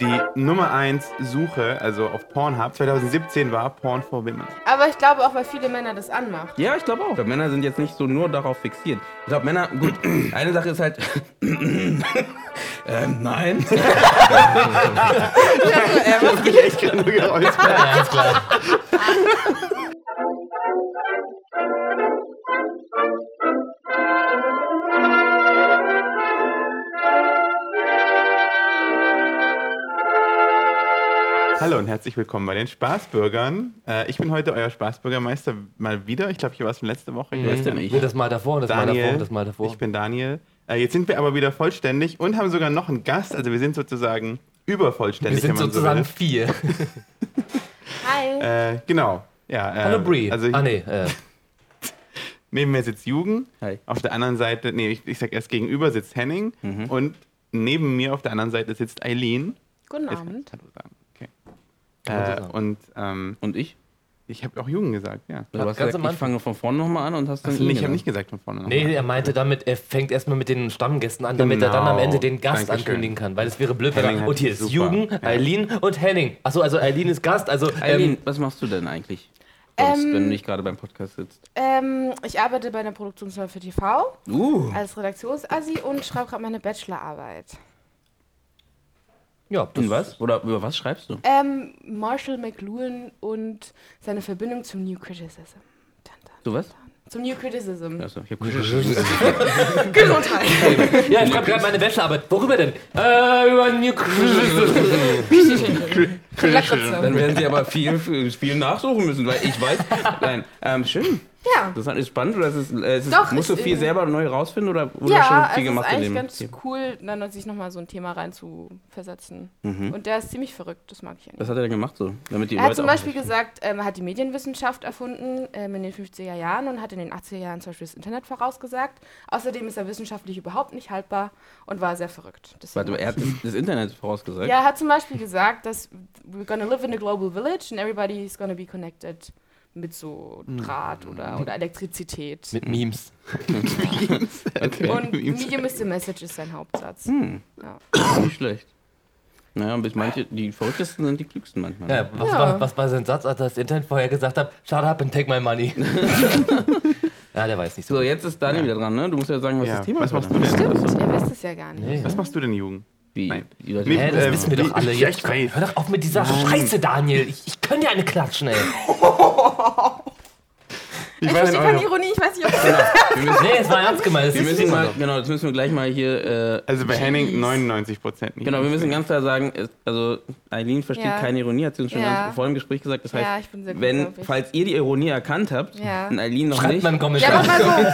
Die Nummer 1 Suche, also auf Pornhub 2017 war Porn for Women. Aber ich glaube auch, weil viele Männer das anmachen. Ja, ich glaube auch. Weil Männer sind jetzt nicht so nur darauf fixiert. Ich glaube, Männer, gut, eine Sache ist halt. ähm, nein. Ich kann nur geräuspert. Ja, ist klar. Hallo und herzlich willkommen bei den Spaßbürgern. Äh, ich bin heute euer Spaßbürgermeister mal wieder. Ich glaube, hier war es von letzte Woche. Ich weiß ich? Nee, das mal davor, das mal Daniel, davor, das mal davor. ich bin Daniel. Äh, jetzt sind wir aber wieder vollständig und haben sogar noch einen Gast. Also wir sind sozusagen Wir übervollständig. sind wenn man sozusagen So vier. Hi. äh, genau. Ja, äh, Hallo Brie. Also ah nee, äh, neben mir sitzt Jugend. Hi. Auf der anderen Seite, nee, ich, ich sag erst gegenüber sitzt Henning. Mhm. Und neben mir auf der anderen Seite sitzt Eileen. Guten Abend. Hallo sagen. Äh, und ähm, Und ich? ich habe auch Jugend gesagt, ja. Du hast ganz gesagt, am ich Anfang. fange von vorne nochmal an und hast dann Also, ich habe nicht gesagt von vorne. nee, er meinte damit, er fängt erstmal mit den Stammgästen an, damit er dann am Genau. Ende den Gast Dankeschön. ankündigen kann. Weil es wäre blöd, wenn er. Und hier ist. Jugend, Ja. Eileen und Henning. Achso, also Eileen ist Gast. Also, Eileen, ähm, was machst du denn eigentlich? Sonst, Ähm, wenn du nicht gerade beim Podcast sitzt. Ähm, ich arbeite bei einer Produktionsfirma für TV Uh. als Redaktionsassi und schreibe gerade meine Bachelorarbeit. Ja, das Und was? Oder über was schreibst du? Ähm, Marshall McLuhan und seine Verbindung zum New Criticism. Dun, dun, Du was? Zum New Criticism. Achso, ich habe Gesundheit. Ja, ich schreibe gerade meine Bachelorarbeit. Worüber denn? Äh, über New Lakritze. Dann werden sie aber viel, viel nachsuchen müssen, weil ich weiß. Nein, ähm, schön. Ja. Das ist spannend oder ist es, äh, ist es, Doch, musst du ist viel selber neu rausfinden oder, oder Ja, schon viel es ist gemacht in eigentlich dem ganz Thema? cool, dann sich nochmal so ein Thema rein zu versetzen. Mhm. Und der ist ziemlich verrückt, das mag ich eigentlich. Was hat er denn gemacht so? Damit die Er hat Leute zum auch Beispiel gesagt, ähm, er hat die Medienwissenschaft erfunden ähm, in den 50er Jahren und hat in den 80er Jahren zum Beispiel das Internet vorausgesagt. Außerdem ist er wissenschaftlich überhaupt nicht haltbar und war sehr verrückt. Deswegen Warte, er hat das, das Internet vorausgesagt. ja, er hat zum Beispiel gesagt, dass we're gonna live in a global village and everybody is gonna be connected mit so Draht oder, oder Elektrizität. Mit Memes. Okay. Und Medium is the message ist sein Hauptsatz. Hm, Ja. nicht schlecht. Naja, bis manche, die verrücktesten sind die klügsten manchmal. Ja, was, Ja. War, was war sein Satz, als er das Internet vorher gesagt hat? Shut up and take my money. ja, der weiß nicht so. So, jetzt ist Daniel wieder dran, ne? Du musst ja sagen, was Ja, das Thema was ist. machst oder? du denn? Stimmt, ihr wisst es ja gar nicht. Nee. Was machst du denn, Jugend? Wie? Nein. Die Leute- Nee, Hä, das Ähm, wissen wir wie- doch alle. ja, ich. Hör doch auf mit dieser Scheiße, Daniel. Ich, ich kann dir eine klatschen, ey. Wie Ich denn verstehe keine Ironie, ich weiß nicht, ob es Wir müssen, Nee, es war ernst gemeint. Das müssen mal, genau, das müssen wir gleich mal hier. Äh, also bei Henning 99 Prozent nicht. genau, wir müssen ganz klar sagen, also Eileen versteht Ja. keine Ironie, hat sie uns schon Ja. ganz vor dem Gespräch gesagt. Das heißt, Ja, ich bin sehr gut, wenn, ich. falls ihr die Ironie erkannt habt Ja. und Eileen noch Schreibt nicht, mal einen Ja, Kommentar. mach mal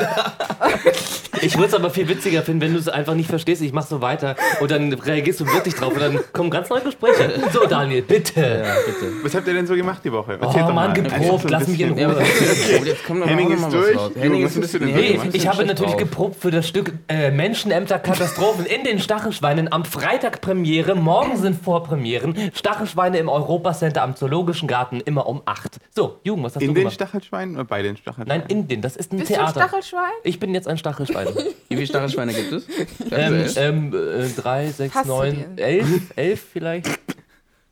so. Ich würde es aber viel witziger finden, wenn du es einfach nicht verstehst. Ich mach so weiter und dann reagierst du wirklich drauf und dann kommen ganz neue Gespräche. So, Daniel, bitte. ja, bitte. Was habt ihr denn so gemacht die Woche? Oh, Erzählt doch Mann, geprobt, Einfach so ein lass mich in. Ruhe. Ja, aber jetzt kommt Henning ist durch. Henning ist ein bist bisschen Nee, ich bisschen habe natürlich drauf. geprobt für das Stück äh, Menschenämter Katastrophen in den Stachelschweinen am Freitag Premiere. Morgen sind Vorpremieren. Stachelschweine im Europacenter am Zoologischen Garten immer um 8. So, Jugend, was hast In du den gemacht? Stachelschweinen oder bei den Stachelschweinen? Nein, in den. Das ist ein Bist du ein Theater. Stachelschwein? Ich bin jetzt ein Stachelschwein. Wie viele Stachelschweine gibt es? ähm, ähm, äh, drei, sechs, Passt neun, elf, elf vielleicht.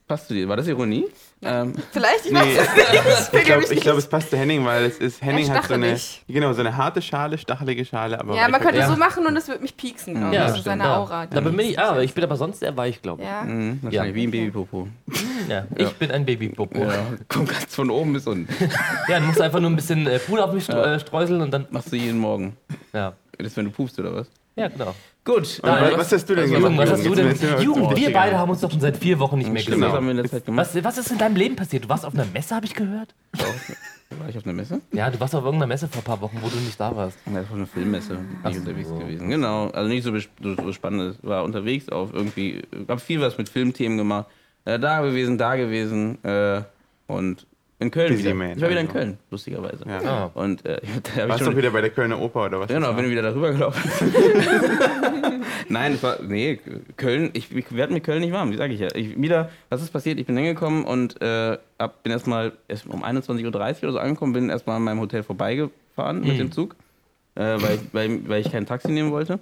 Passt zu dir? War das Ironie? Ähm, Vielleicht, ich Nee, weiß es nicht. ich glaube, ich glaub, es passt zu Henning, weil es ist, Henning Ja, hat so eine, genau, so eine harte Schale, stachelige Schale, aber Ja, man könnte Ja. so machen und es wird mich pieksen, glaube Ja, ich. stimmt, seine ja. Aura. Da bin ich, ah, ich bin aber sonst sehr weich, glaube ich. Ja. mh, wahrscheinlich wie ein Babypopo. Ja. Ich bin ein Babypopo. Ja. Ja, kommt ganz von oben bis unten. musst du einfach nur ein bisschen äh, Puder auf mich äh, streuseln und dann. Machst du jeden Morgen. Ja, Das ist, wenn du pupst oder was? ja genau. Gut. Und was, was hast du denn Jugend, gemacht? was hast du denn? Jugend, wir beide haben uns doch schon seit vier Wochen nicht mehr Stimmt, was gesehen. haben wir in der Zeit gemacht? Was, was ist in deinem Leben passiert? Du warst auf einer Messe, habe ich gehört? War ich auf einer Messe? Ja, du warst auf irgendeiner Messe vor ein paar Wochen, wo du nicht da warst. Ja, das war eine Filmmesse, bin Ach ich unterwegs so. gewesen. Genau, also nicht so, so, so spannend. War unterwegs auf irgendwie, hab viel was mit Filmthemen gemacht. Äh, da gewesen, da gewesen äh, und in Köln Busy wieder. man, ich war wieder in also. Köln, lustigerweise. Ja. Ah. Und äh, da Warst du wieder bei der Kölner Oper oder was? Genau, bin wieder darüber gelaufen. Nein, es war, nee, Köln, ich, ich werde mit Köln nicht warm, wie sage ich ja. Ich, wieder, was ist passiert? Ich bin hingekommen und äh, hab, bin erstmal erst um 21.30 Uhr oder so angekommen, bin erstmal an meinem Hotel vorbeigefahren mit dem Zug. äh, weil, ich, weil, weil ich kein Taxi nehmen wollte.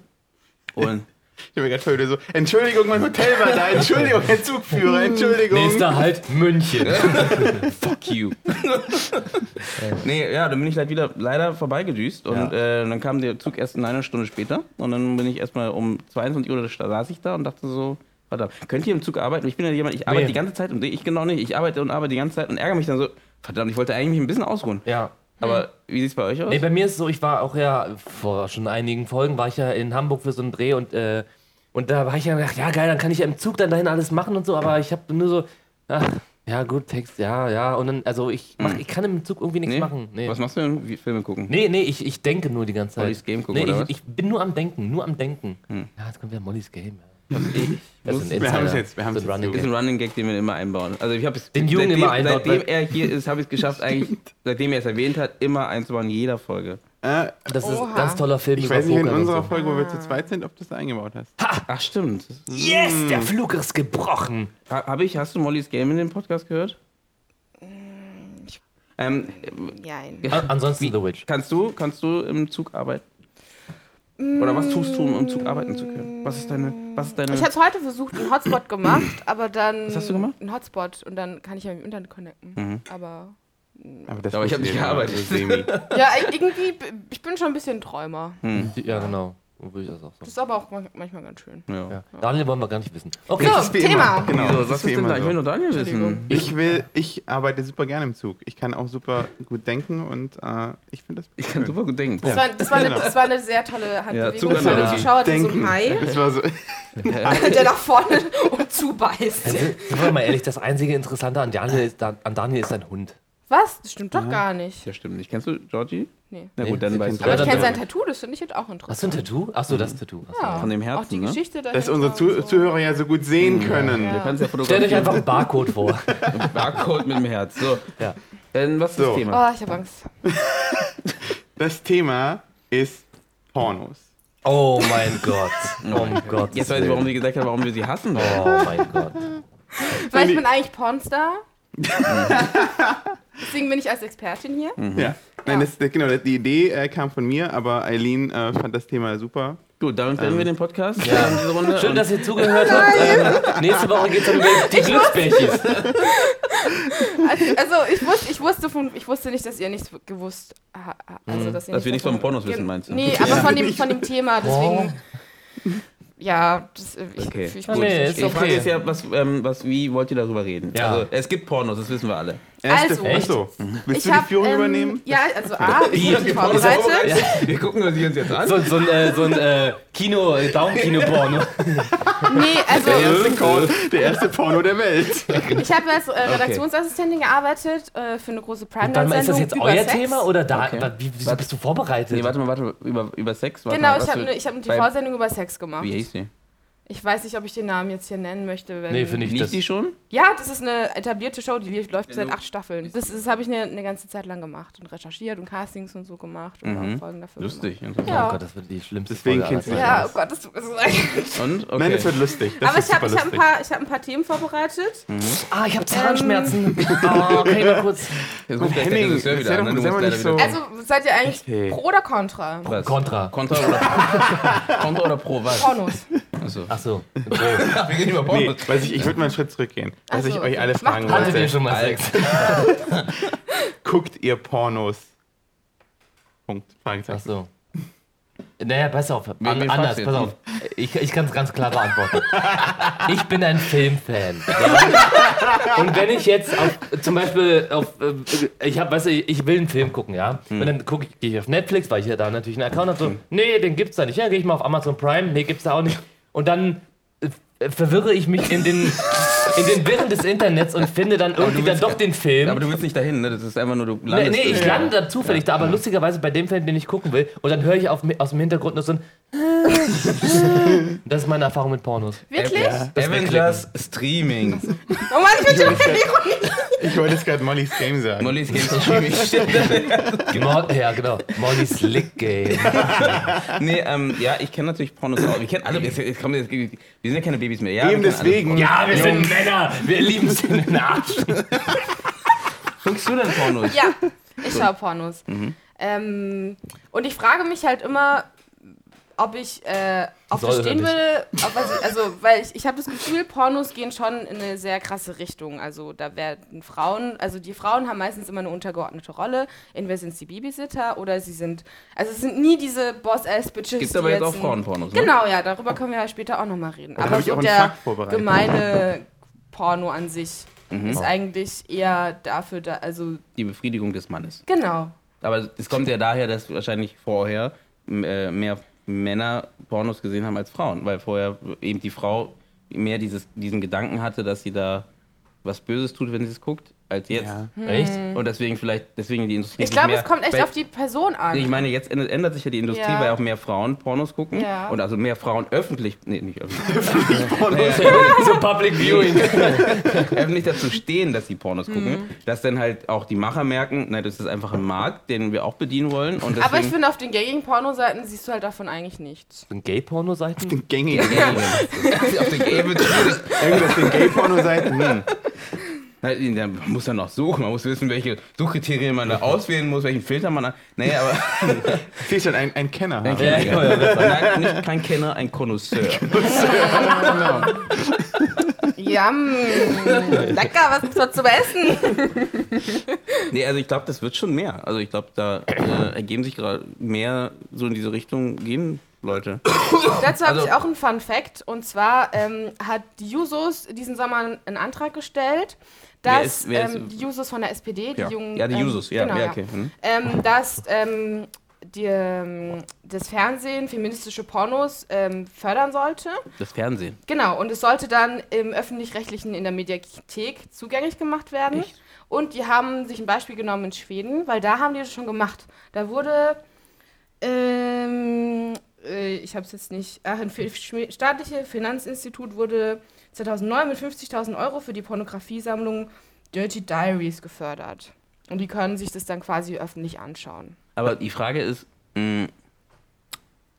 Und Ich bin mir gerade wieder so, Entschuldigung, mein Hotel war da, Entschuldigung, Herr Zugführer, Entschuldigung. Nächster Halt München. fuck you. nee, ja, dann bin ich halt wieder leider vorbeigedüst und Ja. äh, dann kam der Zug erst eine Stunde später und dann bin ich erstmal um 22 Uhr da saß ich da und dachte so, verdammt, könnt ihr im Zug arbeiten? Ich bin ja jemand, ich arbeite Nee. die ganze Zeit und ich genau nicht, ich arbeite und arbeite die ganze Zeit und ärgere mich dann so, verdammt, ich wollte eigentlich mich ein bisschen ausruhen. Ja. Aber wie sieht's bei euch aus? Nee, bei mir ist es so, ich war auch ja, vor schon einigen Folgen war ich ja in Hamburg für so einen Dreh und, äh, und da war ich ja gedacht, ja geil, dann kann ich ja im Zug dann dahin alles machen und so, aber ich habe nur so, ach, ja gut, Text, ja, ja, und dann, also ich, mach, ich kann im Zug irgendwie nichts Nee? machen. Nee. Was machst du denn? Wie Filme gucken? Nee, nee, ich, ich denke nur die ganze Zeit. Mollys Game gucken, nee, oder ich, ich bin nur am Denken, nur am Denken. Ja, jetzt kommt wieder Mollys Game. Ja. Das ist ein Wir haben's Insider. jetzt, wir haben's So ein jetzt, Running Das ist Gag. ein Running Gag, den wir immer einbauen. Also ich habe es Den Jungen seitdem, immer einbaut, Seitdem er hier ist, habe ich es geschafft, eigentlich, seitdem er es erwähnt hat, immer einzubauen in jeder Folge. Äh, Das ist ein Oha. ganz toller Film ich weiß nicht, in Poker unserer so. Folge, wo wir zu zweit sind, ob du das da eingebaut hast. Ach stimmt. Yes, der Flug ist gebrochen. Ha- Habe ich, hast du Mollys Game in dem Podcast gehört? Ähm, Nein. An- Ansonsten The Witch. kannst du, kannst du im Zug arbeiten? Oder was tust du, um im Zug arbeiten zu können? Was ist deine, was ist deine? Ich habe es heute versucht, einen Hotspot gemacht, aber dann. Was hast du gemacht? Einen Hotspot und dann kann ich ja mit dem Internet connecten. Aber. Aber, das Aber ich hab wusste nicht gearbeitet. semi. Ja, irgendwie, ich bin schon ein bisschen Träumer. Ja, genau. So würde ich das auch Das so. ist aber auch man- manchmal ganz schön. ja. Ja. Daniel wollen wir gar nicht wissen. Okay. So, Das Thema. Immer. Genau, Wieso, das was ist denn immer da? Ich will so. nur Daniel wissen. Ich will, ich arbeite super gerne im Zug. Ich kann auch super gut denken und äh, ich finde das Ich kann super gut denken. Das war, das, war eine, Genau. das war eine sehr tolle Handbewegung die Zuschauer, die so Denken. ein Hai, Das war so. der nach vorne und zubeißt. Sind wir mal ehrlich, das einzige Interessante an Daniel ist, an Daniel ist sein Hund. Was? Das stimmt doch gar nicht. Ja, stimmt nicht. Kennst du Georgie? Nee. Na gut, dann weißt kennt du. Aber ich kenne sein Tattoo, das finde ich jetzt auch Hast du ein interessant. Tattoo? Achso, das Tattoo. Achso. Ja. Von dem Auch Herzen, die ne? Geschichte dahinter. Dass unsere und Zu so. Zuhörer ja so gut sehen können. Du kannst ja Stellt euch einfach einen Barcode vor. Barcode mit dem Herz. So. Ja. Dann was ist So. das Thema? Oh, ich habe Angst. Das Thema ist Pornos. Oh mein Gott. Oh mein Gott. Jetzt weiß ich, warum sie gesagt hat, warum wir sie hassen. Oh mein Gott. Weil ich bin eigentlich Pornstar. Deswegen bin ich als Expertin hier. Ja. Nein, das, genau, die Idee äh, kam von mir, aber Eileen äh, fand das Thema super. Gut, damit beenden wir den Podcast. Ja. ähm, diese Runde. Schön, dass ihr zugehört habt. Ähm, nächste Woche geht es über die Glücksbärchis. Also ich wusste, ich wusste von, ich wusste nicht, dass ihr nichts gewusst ha- ha- also, dass, ihr Dass wir nichts von Pornos wissen, meinst du? Nee, aber von dem, von dem Thema, deswegen. Ja, das, äh, ich, Okay. ich, ich, nee, ich, okay. Frage ist ja, was, ähm, was, wie wollt ihr darüber reden? Ja. Also, es gibt Pornos, das wissen wir alle. Erste, Also. Achso, willst ich du die hab, Führung ähm, übernehmen? Ja, also A, ich bin vorbereitet. Wir gucken uns die uns jetzt an. So, so ein, äh, so ein äh, Kino, Daumenkino-Porno. Nee, also Der erste, Call, der erste Porno der Welt. ich habe als äh, Redaktionsassistentin gearbeitet äh, für eine große Warte mal, ist das jetzt über euer Sex. Thema oder da? Okay. Wie, wieso bist du vorbereitet? Nee, warte mal, warte, über, über Sex? Warte Genau, mal, ich habe eine, hab eine TV-Sendung über Sex gemacht. Wie hieß die? Ich weiß nicht, ob ich den Namen jetzt hier nennen möchte. Wenn Nee, finde ich das. die schon? Ja, das ist eine etablierte Show, die läuft seit acht Staffeln. Das, das habe ich eine, eine ganze Zeit lang gemacht und recherchiert und Castings und so gemacht und Mhm. auch Folgen dafür Lustig. Oh Ja. Gott, das wird die schlimmste Deswegen Folge kennst du- gemacht. Ja, oh Gott, das tut mir so leid. Und? Okay. Nein, das wird lustig. Das Aber ich habe hab ein, paar- ich hab ein paar Themen vorbereitet. Ah, ich habe Zahnschmerzen. Oh, kann ich mal kurz. Jetzt ruft der Henning, Regisseur sei wieder an, ne? Nicht so- Also seid ihr eigentlich Okay. pro oder contra? Contra. Contra oder Contra oder Pro was? Pornos. Achso. Achso. Wir gehen über Nee, Pornos. weiß ich, ich würde mal einen Schritt zurückgehen. Was Ach so, ich okay. euch alle Macht fragen mal. Hattet ihr wollte. schon mal. Sex? Guckt ihr Pornos? Punkt. Fragezeichen. Achso. Naja, pass auf. An, anders, pass auf. Ich, ich kann es ganz klar beantworten. Ich bin ein Filmfan. Ja? Und wenn ich jetzt auf, zum Beispiel auf, äh, ich hab, weißt du, ich will einen Film gucken, ja. Und dann gucke ich, gehe ich auf Netflix, weil ich ja da natürlich einen Account habe, so, nee, den gibt's da nicht. Ja, gehe ich mal auf Amazon Prime, nee, gibt's da auch nicht. Und dann äh, verwirre ich mich in den, in den Wirren des Internets und finde dann irgendwie dann doch den Film. Aber du willst nicht dahin, ne? Das ist einfach nur, du Nee, landest. nee, ich Ja. lande da zufällig da, aber lustigerweise bei dem Film, den ich gucken will, und dann höre ich auf, aus dem Hintergrund nur so ein. Das ist meine Erfahrung mit Pornos. Wirklich? Avengers Streaming. Oh Mann, ich bin schon Ironie. Ich wollte jetzt gerade Mollys Game sagen. Mollys Games Streaming. Ja, genau. Molly's Lick Game. nee, ähm, ja, ich kenne natürlich Pornos auch. Wir kennen alle, jetzt, jetzt, kommen jetzt, wir sind ja keine Babys mehr. Ja, Eben deswegen. Ja, wir sind Männer. Wir lieben es in den Arsch. Guckst du denn Pornos? Ja, ich schaue Pornos. Mhm. Ähm, und ich frage mich halt immer, ob ich äh, auf Soll das oder stehen nicht? würde. Ob was ich, also, weil ich, ich habe das Gefühl, Pornos gehen schon in eine sehr krasse Richtung. Also da werden Frauen, also die Frauen haben meistens immer eine untergeordnete Rolle. Entweder sind es die Babysitter oder sie sind, also es sind nie diese Boss-Ass-Bitches. Gibt aber jetzt auch Frauenpornos, ne? Genau, ja, darüber können wir ja später auch nochmal reden. Da Aber so auch einen der Fakt vorbereitet. gemeine Porno an sich Mhm. ist eigentlich eher dafür da, also Die Befriedigung des Mannes. genau. Aber es kommt ja daher, dass wahrscheinlich vorher äh, mehr Männer Pornos gesehen haben als Frauen, weil vorher eben die Frau mehr dieses, diesen Gedanken hatte, dass sie da was Böses tut, wenn sie es guckt, als jetzt. Ja. Echt? Und deswegen vielleicht, deswegen die Industrie. Ich glaube, es kommt echt auf die Person an. Ich meine, jetzt ändert sich ja die Industrie, Ja. weil auch mehr Frauen Pornos gucken. Ja. Und also mehr Frauen öffentlich, nee, nicht öffentlich, so Public Viewing. öffentlich dazu stehen, dass sie Pornos gucken, dass dann halt auch die Macher merken, nein, das ist einfach ein Markt, den wir auch bedienen wollen. Und deswegen, Aber ich finde, auf den gängigen Pornoseiten siehst du halt davon eigentlich nichts. Gay-Porno-Seiten? Den gängigen. auf den Gay wird schwierig. Irgendwie auf den Gay-Porno-Seiten. Hm. Na, Da muss man noch suchen, man muss wissen, welche Suchkriterien man da auswählen muss, welchen Filter man da. Nee, aber. Siehst du, ein, ein Kenner. Ein. Kenner, ja, ja. Nein, nicht kein Kenner, ein Connoisseur. Yum, lecker, was gibt's dort zu essen? Nee, also ich glaube, das wird schon mehr. Also ich glaube, da äh, ergeben sich gerade mehr so in diese Richtung gehen Leute. Dazu habe Also- ich auch einen Fun Fact. Und zwar ähm, hat die Jusos diesen Sommer einen Antrag gestellt, dass ist- ähm, die Jusos von der SPD, die Ja, jungen. ja die ähm, Jusos, ja, genau, ja, okay. Hm. ähm, dass ähm, die, ähm, das Fernsehen feministische Pornos ähm, fördern sollte. Das Fernsehen. Genau, und es sollte dann im öffentlich-rechtlichen in der Mediathek zugänglich gemacht werden. Echt? Und die haben sich ein Beispiel genommen in Schweden, weil da haben die das schon gemacht. Da wurde, ähm, äh, ich habe es jetzt nicht, ach, ein fi- schwe- staatliche Finanzinstitut wurde 2009 mit 50.000 Euro für die Pornografiesammlung Dirty Diaries gefördert. Und die können sich das dann quasi öffentlich anschauen. Aber die Frage ist, mh,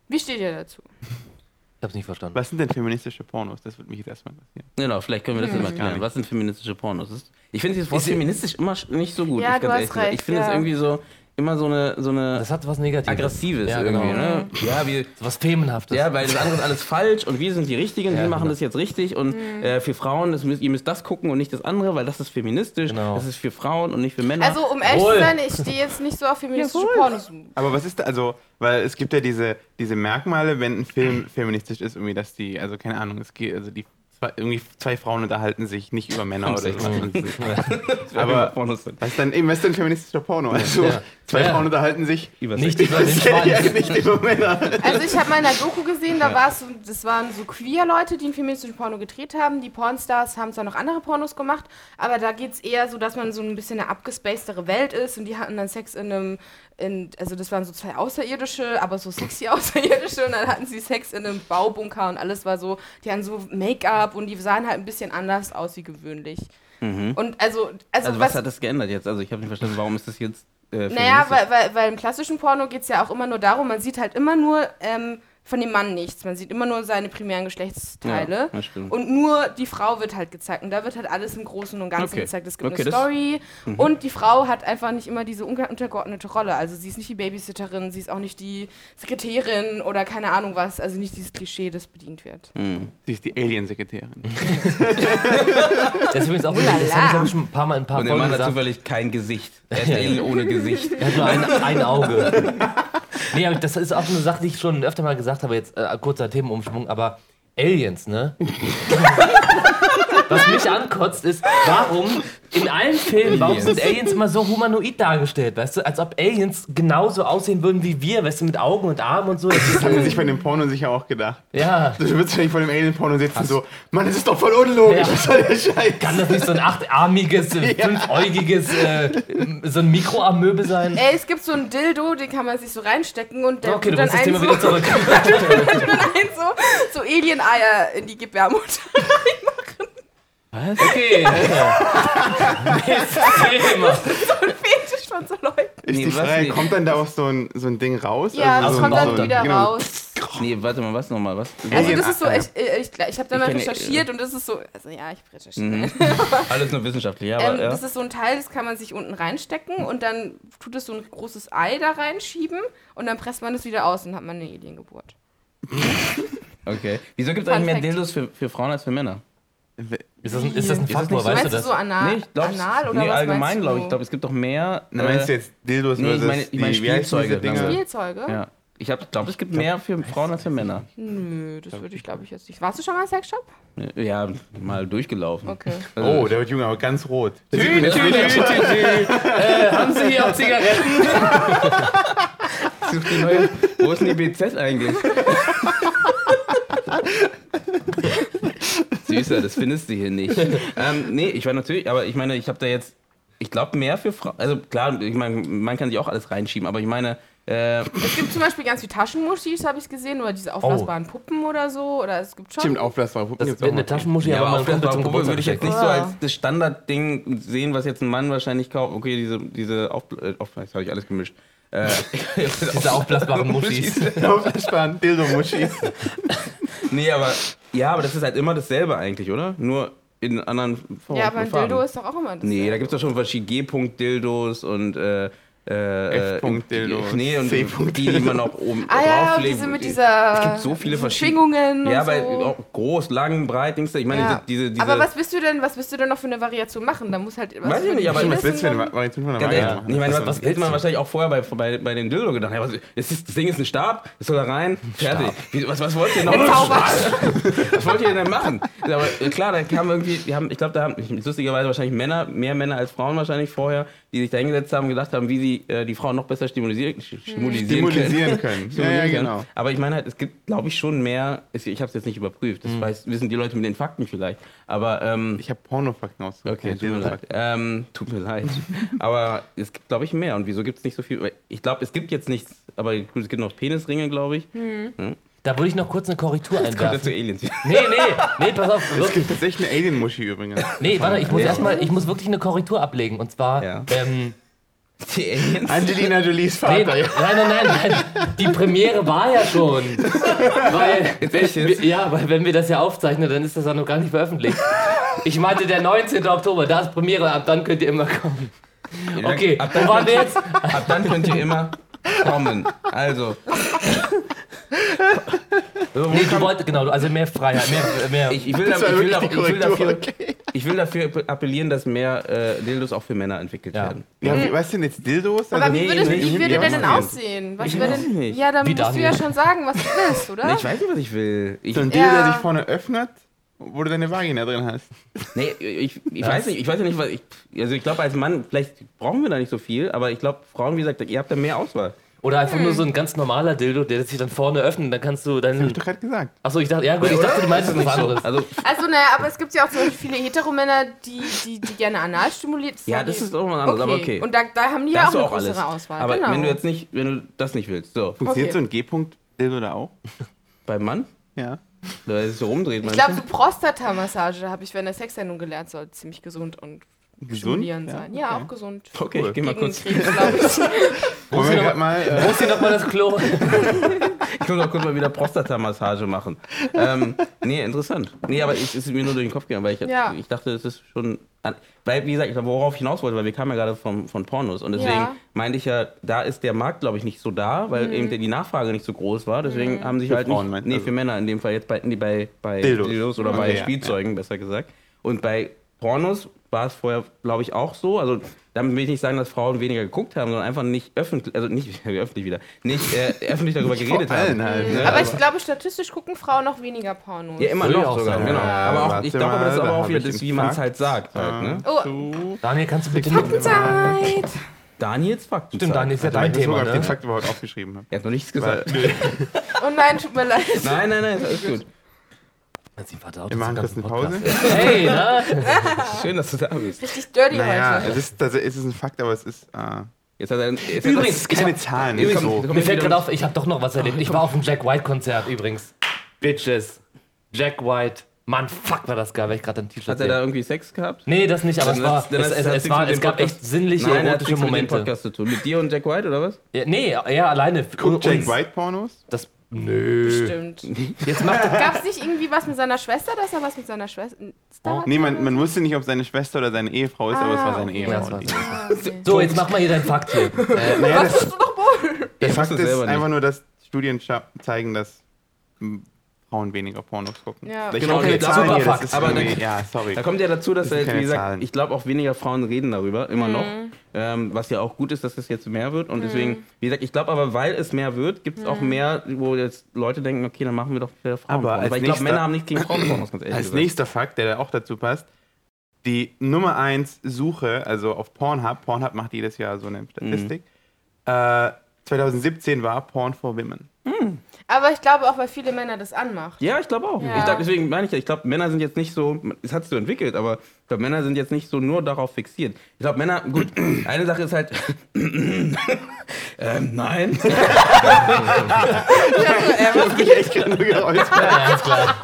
Wie steht ihr dazu? Ich hab's nicht verstanden. Was sind denn feministische Pornos? Das würde mich jetzt erstmal interessieren. genau, vielleicht können wir das jetzt mal Gar klären. Was sind feministische Pornos? Das ist- Ich finde dieses Wort feministisch immer sch- nicht so gut. Ja, ich du ganz hast ehrlich gesagt. Ich finde es ja. irgendwie so, immer so eine, so eine Das hat was Negatives. aggressives Ja, irgendwie, genau. ne? Ja, wie, was Femenhaftes. Ja, weil das andere ist alles falsch und wir sind die Richtigen, Ja, wir machen genau. das jetzt richtig und äh, für Frauen, das müsst, ihr müsst das gucken und nicht das andere, weil das ist feministisch, Genau. das ist für Frauen und nicht für Männer. Also, um ehrlich zu sein, ich stehe jetzt nicht so auf feministische Pornos. Aber was ist da, also, weil es gibt ja diese, diese Merkmale, wenn ein Film feministisch ist, irgendwie, dass die, also keine Ahnung, es geht, also die zwei, irgendwie zwei Frauen unterhalten sich nicht über Männer oder so. aber was ist dann eben, was ist denn feministischer Porno? Also Ja. zwei Ja. Frauen unterhalten sich Über Nicht über ja, nicht über Männer. Also ich habe mal in einer Doku gesehen, da war es so, das waren so Queer-Leute, die einen feministischen Porno gedreht haben. Die Pornstars haben zwar noch andere Pornos gemacht, aber da geht es eher so, dass man so ein bisschen eine abgespacedere Welt ist und die hatten dann Sex in einem, in, also das waren so zwei Außerirdische, aber so sexy Außerirdische und dann hatten sie Sex in einem Baubunker und alles war so, die hatten so Make-up und die sahen halt ein bisschen anders aus wie gewöhnlich. Und also, also, Also was hat das geändert jetzt? Also ich habe nicht verstanden, warum ist das jetzt äh, Naja, weil, weil, weil im klassischen Porno geht es ja auch immer nur darum, man sieht halt immer nur ähm, von dem Mann nichts. Man sieht immer nur seine primären Geschlechtsteile. Ja, und nur die Frau wird halt gezeigt. Und da wird halt alles im Großen und Ganzen Okay. gezeigt. Es gibt Okay, eine Story. Und die Frau hat einfach nicht immer diese untergeordnete Rolle. Also sie ist nicht die Babysitterin, sie ist auch nicht die Sekretärin oder keine Ahnung was. Also nicht dieses Klischee, das bedient wird. Hm. Sie ist die Alien-Sekretärin. Das ist übrigens auch das habe ich schon ein paar Mal in ein paar Und der Folgen Mann hat gesagt. zufällig kein Gesicht. Er ist Alien ohne Gesicht. Er hat nur ein, ein Auge. Nee, aber das ist auch eine Sache, die ich schon öfter mal gesagt habe, jetzt äh, kurzer Themenumschwung, aber Aliens, ne? Was mich ankotzt, ist, warum in allen Filmen, warum sind Aliens immer so humanoid dargestellt, weißt du? Als ob Aliens genauso aussehen würden wie wir, weißt du, mit Augen und Armen und so. Das Das haben sie sich bei dem Porno sicher auch gedacht. ja, Du würdest wahrscheinlich vor dem Alien-Porno sitzen so, Mann, das ist doch voll unlogisch, Ja. was soll der Scheiß? kann das nicht so ein achtarmiges, äh, fünfäugiges, äh, so ein Mikroarmöbel sein? Ey, es gibt so ein Dildo, den kann man sich so reinstecken und der Okay, du tut bringst das dann Thema einen wieder zurück. ein so, so Alien-Eier in die Gebärmutter. Okay. Nächstes Thema. Fetisch von so Leuten. Ist Nee, die was Frage, nicht. kommt dann da auch so ein, so ein Ding raus? Ja, Also das so kommt ein- dann so ein- wieder genau. raus. Nee, warte mal, was nochmal? Was? Also das ist so, ja. ich, ich, ich habe da mal kenne- recherchiert und das ist so, also ja, ich recherchiere. Mhm. Alles nur wissenschaftlich, ja, aber Ähm, ja. Das ist so ein Teil, das kann man sich unten reinstecken und dann tut es so ein großes Ei da reinschieben und dann presst man es wieder aus und hat man eine Aliengeburt. Okay. Wieso gibt es eigentlich mehr. Dildos für, für Frauen als für Männer? Ist das ein, ist das ein Ist das Faktor, weißt du das? so anal, nee, ich glaube anal oder nee, was allgemein glaube ich. Ich glaube, es gibt doch mehr. Na, meinst du jetzt Dildos nee, ich meine- ich meine Spielzeuge. Spielzeuge? Ja. Ich glaube, es gibt mehr für Frauen als für Männer. Nö, das würde ich glaube ich jetzt nicht. Warst du schon mal im Sexshop? Ja, mal durchgelaufen. Okay. Also, Oh, der wird jung, aber ganz rot. Tü, tü, tü, tü, tü. Äh, haben Sie hier auch Zigaretten? such die neue, wo ist denn die BZ eigentlich? Süßer, das findest du hier nicht. ähm, nee, ich war natürlich, aber ich meine, ich habe da jetzt, ich glaube, mehr für Frauen. Also klar, ich meine, man kann sich auch alles reinschieben, aber ich meine, äh, Es gibt zum Beispiel ganz viele Taschenmuschis, habe ich gesehen, oder diese aufblasbaren Puppen oder so. Oder es gibt schon. Stimmt, aufblasbare Puppen Das wird eine. Taschenmuschi, ja, aber man auf der kommt zum Puppe würde ich jetzt nicht so als das Standardding sehen, was jetzt ein Mann wahrscheinlich kauft. Okay, diese, diese auf, äh, auf, jetzt habe ich alles gemischt. Äh, Diese aufblasbaren Muschis. Aufblasbaren Dildo-Muschis. nee, aber ja, aber das ist halt immer dasselbe eigentlich, oder? Nur in anderen Formen. ja, aber ein Farben. Dildo ist doch auch immer das. Nee, da gibt es doch schon verschiedene G-Punkt-Dildos und äh, äh, F-Punkt-Dildos, Nee, und die, die man auch oben Ah ja, und drauflegt. diese mit dieser. Es gibt so viele verschiedene. Schwingungen Ja, weil so. groß, lang, breit, Dings da. Ich meine, Ja. diese, diese. aber was willst du denn, was willst du denn noch für eine Variation machen? Da muss halt. Was Weiß ich für nicht, aber Was willst du denn? dann- Variation von einer machen? ich meine, Das was, was hätte man wahrscheinlich auch vorher bei, bei, bei dem Dildo gedacht? Ja, was, das, ist, das Ding ist ein Stab, das soll da rein, fertig. Wie, was, was wollt ihr noch? Was wollt ihr denn machen? Ja, Aber äh, klar, da kamen irgendwie, die haben, ich glaube, da haben lustigerweise wahrscheinlich Männer, mehr Männer als Frauen wahrscheinlich vorher, die sich da hingesetzt haben und gedacht haben, wie sie äh, die Frauen noch besser stimulisieren, stimulisieren, Stimulisieren können. können. Ja, ja, Stimulisieren genau. können. Aber ich meine halt, es gibt, glaube ich, schon mehr, ich habe es jetzt nicht überprüft, das weiß, wissen die Leute mit den Fakten vielleicht, aber ähm, Ich habe Pornofakten ausgedruckt. Okay, tut mir leid. Ähm, tut mir leid. Aber es gibt, glaube ich, mehr. Und wieso gibt es nicht so viel? Ich glaube, es gibt jetzt nichts, aber gut, es gibt noch Penisringe, glaube ich. Da würde ich noch kurz eine Korrektur Kommt einwerfen. jetzt zu Aliens. Nee, nee, nee, pass auf. Es gibt tatsächlich eine Alien-Muschi übrigens. Nee, warte, ich muss erstmal, ich muss wirklich eine Korrektur ablegen. Und zwar, Ja. ähm, Die Aliens? Angelina Jolies nee, Vater. nein, nein, nein, nein, die Premiere war ja schon. Weil, wir, ja, weil wenn wir das ja aufzeichnen, dann ist das ja noch gar nicht veröffentlicht. Ich meinte der 19. Oktober, da ist Premiere, ab dann könnt ihr immer kommen. Okay, ab wo dann, waren wir jetzt? ab dann könnt ihr immer kommen. Also. Nee, du wolltest, genau, also mehr Freiheit, mehr, mehr ich, ich, will, da, ich, will, da, will dafür, ich will dafür appellieren, dass mehr äh, Dildos auch für Männer entwickelt Ja. werden. Ja, wie, was sind jetzt Dildos? Aber Also, wie nee, würde, nee, wie ich- würde der denn aussehen? Was Ich denn, nicht. Ja, dann Wie musst du ja schon sagen, was du willst, oder? Ich weiß nicht, was ich will. Ich, so ein Dildo, Ja. der sich vorne öffnet, wo du deine Vagina drin hast. Nee, ich, ich weiß nicht, ich weiß ja nicht, was ich. Also ich glaube, als Mann, vielleicht brauchen wir da nicht so viel, aber ich glaube, Frauen, wie gesagt, ihr habt da mehr Auswahl. Oder einfach nur so ein ganz normaler Dildo, der sich dann vorne öffnet, dann kannst du Hab dann. ich doch gerade gesagt. Achso, ich dachte, ja gut, ich dachte, du meinst was anderes. Also, Also, naja, aber es gibt ja auch zum Beispiel viele Heteromänner, die, die, die gerne anal stimuliert ja, das ist auch mal anders, aber okay. Und da, da haben die Da ja auch eine auch alles. größere Auswahl. Aber genau. wenn du jetzt nicht, wenn du das nicht willst, so, Funktioniert Okay. so ein G-Punkt-Dildo da auch? beim Mann, Ja. der sich so rumdreht, ich glaube, du? so Prostata-Massage habe ich während der Sexsendung gelernt, soll ziemlich gesund und Gesund? stimulierend sein. Ja, okay. auch gesund. Okay, ich geh mal kurz, Krebs, mal. Äh, Wo ist hier nochmal das Klo? ich muss noch kurz mal wieder Prostata-Massage machen. ähm, nee, interessant. Nee, aber es ist mir nur durch den Kopf gegangen, weil ich, Ja. ich dachte, es ist schon. An, weil, wie gesagt, worauf ich hinaus wollte, weil wir kamen ja gerade vom, von Pornos und deswegen Ja. meinte ich ja, da ist der Markt, glaube ich, nicht so da, weil eben die Nachfrage nicht so groß war. Deswegen haben sich Für halt Frauen nicht, nee, also? für Männer in dem Fall jetzt bei, nee, bei, bei Dildos. Dildos, oder Okay, bei ja, Spielzeugen, besser gesagt. Und bei Pornos war es vorher, glaube ich, auch so. Also damit will ich nicht sagen, dass Frauen weniger geguckt haben, sondern einfach nicht öffentlich, also nicht öffentlich wieder, nicht äh, öffentlich darüber geredet vor haben. halt. Ne? Aber ich glaube, statistisch gucken Frauen noch weniger Pornos. Ja, immer noch auch sogar, sagen. genau. Ja, aber auch, ich glaube, aber das ist aber auch wieder das, wie man es Fakt. halt sagt. Halt, ne? Oh, Zu. Daniel, kannst du bitte. Zeit. Daniels Fakten. Stimmt, Daniel ist ja dein Ich weiß sogar, Thema, ich den ne? Fakt überhaupt aufgeschrieben habe. Er hat noch nichts gesagt. Oh nein, tut mir leid. Nein, nein, nein, ist alles gut. Sie verdaut Wir machen kurz eine Pause. Hey, ne? Schön, dass du da bist. Richtig dirty Naja, heute. es ist, also, es ist ein Fakt, aber es ist. Äh, Jetzt hat er, jetzt hat Übrigens, es ist keine Zahlen. Übrigens, so. Mir fällt gerade auf, ich habe doch noch was erlebt. Ich war auf dem Jack White Konzert übrigens. Bitches. Jack White. Mann, fuck, war das geil, weil ich gerade ein T-Shirt Hat er da irgendwie Sex gehabt? Nee, das nicht, aber Dann es war, es, es, es, war, es gab Podcast- echt sinnliche, Nein, er hat erotische nichts mit dem Momente. Podcast zu tun. Mit dir und Jack White oder was? Ja, nee, eher alleine. Guckt Jack. White Pornos? Das Nö. Bestimmt. Jetzt macht Gab es nicht irgendwie was mit seiner Schwester, dass er was mit seiner Schwester. Star Nee, man, man wusste nicht, ob seine Schwester oder seine Ehefrau ist, aber es war seine okay. Ehefrau. Ja, Ah, okay. So, jetzt mach mal hier deinen Fakt hier. Äh, naja, Was das, du doch wohl? der Fakt ist einfach nur, dass Studien zeigen, dass Frauen weniger Pornos gucken. Ja. Ich Genau, keine super Zahlen hier, Fakt. das ist Aber irgendwie, ja, sorry. Da kommt ja dazu, dass, Das äh, wie gesagt, Zahlen. ich glaube auch weniger Frauen reden darüber, immer noch. Mhm. Ähm, was ja auch gut ist, dass es jetzt mehr wird. Und deswegen, wie gesagt, ich glaube aber, weil es mehr wird, gibt es auch Mhm. mehr, wo jetzt Leute denken, okay, dann machen wir doch wieder Frauen. Aber als Weil ich glaube, nächster- Männer haben nicht gegen Frauen ganz ehrlich Als gesagt. nächster Fakt, der da auch dazu passt, die Nummer 1 Suche, also auf Pornhub, Pornhub macht jedes Jahr so eine Statistik, äh, 2017 war Porn for Women. Aber ich glaube auch, weil viele Männer das anmacht. Ja, ich glaube auch. Ja. Ich glaub, deswegen meine ich ja, ich glaube, Männer sind jetzt nicht so, es hat sich so entwickelt, aber ich glaube, Männer sind jetzt nicht so nur darauf fixiert. Ich glaube, Männer, gut, eine Sache ist halt, ähm, nein. Er hat mich echt gerade nur geräuscht. Ja, alles klar.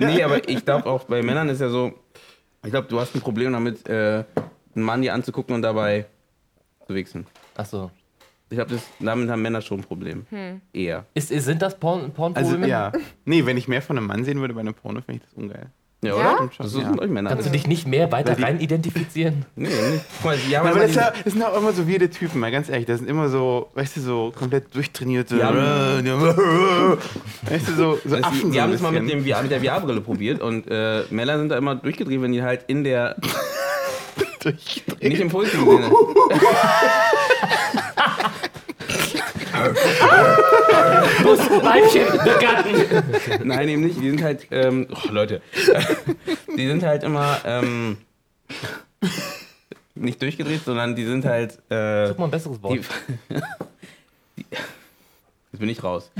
nee, aber ich glaube auch bei Männern ist ja so, ich glaube, du hast ein Problem damit, äh, einen Mann dir anzugucken und dabei zu wichsen. Achso. Ich glaube, damit haben Männer schon ein Problem. Eher. Ist, ist, sind das Porn, Porn Also, ja. Nee, wenn ich mehr von einem Mann sehen würde bei einem Porno, fände ich das ungeil. Ja, Ja? oder? Das sind euch Männer. Kannst du dich nicht mehr weiter die- rein identifizieren? Nee, nee. Guck mal, die haben Aber das, ist ja, das sind auch immer so weirde Typen, mal ganz ehrlich. Das sind immer so, weißt du, so komplett durchtrainierte. Ja. weißt du, so, so Affen. die so haben das mal mit, dem VR, mit der VR-Brille probiert und äh, Männer sind da immer durchgedreht, wenn die halt in der. Durchdreht. nicht im positiven Sinne. Muss Weibchen begatten. Nein, eben nicht. Die sind halt. Ähm, oh, Leute. die sind halt immer. Ähm, nicht durchgedreht, sondern die sind halt. Äh, Such mal ein besseres Wort. die, die, jetzt bin ich raus.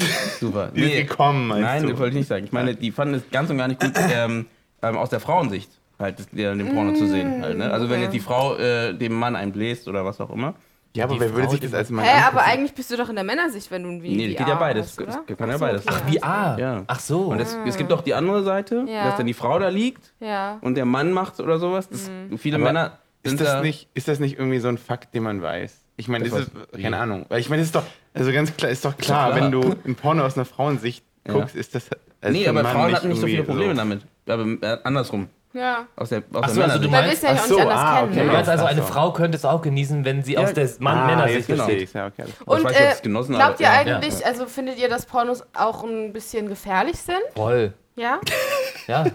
Super. Die sind gekommen, meinst Nein, du? das wollte ich nicht sagen. Ich meine, die fanden es ganz und gar nicht gut ähm, ähm, aus der Frauensicht, halt das, ja, den Porno zu sehen. Halt, ne? Also wenn jetzt die Frau äh, dem Mann einbläst oder was auch immer. Ja, aber Die wer würde sich das als Mann Hä, aber eigentlich bist du doch in der Männersicht, wenn du ein Nee, das geht ja beides. Hast, Das kann ja Ach so, beides. Ach, VR. Ja. Ach so. Und es, es gibt auch die andere Seite, Ja. dass dann die Frau da liegt Ja. und der Mann macht oder sowas. Das, Viele Aber Männer sind Ist das, da, nicht, ist das nicht irgendwie so ein Fakt, den man weiß? Ich meine, Das ist es, was- keine Ahnung. Weil ich meine, es ist doch, also ganz klar, ist doch klar, klar. wenn du ein Porno aus einer Frauensicht Ja. guckst, ist das. also Nee, aber Mann Frauen hatten nicht so viele Probleme damit. Aber äh, andersrum. Ja. Aus der, aus Ach der so, also du meinst, es ja ach auch so, nicht anders ah, kennen. okay. du Ne? meinst also, eine so. Frau könnte es auch genießen, wenn sie Ja. aus der Mann ah, Männersicht jetzt genau. verstehe ich's, ja, okay. klar. Ich Und weiß äh, es genossen glaubt ihr aber- eigentlich, also findet ihr, dass Pornos auch ein bisschen gefährlich sind? Voll. Ja? Ja.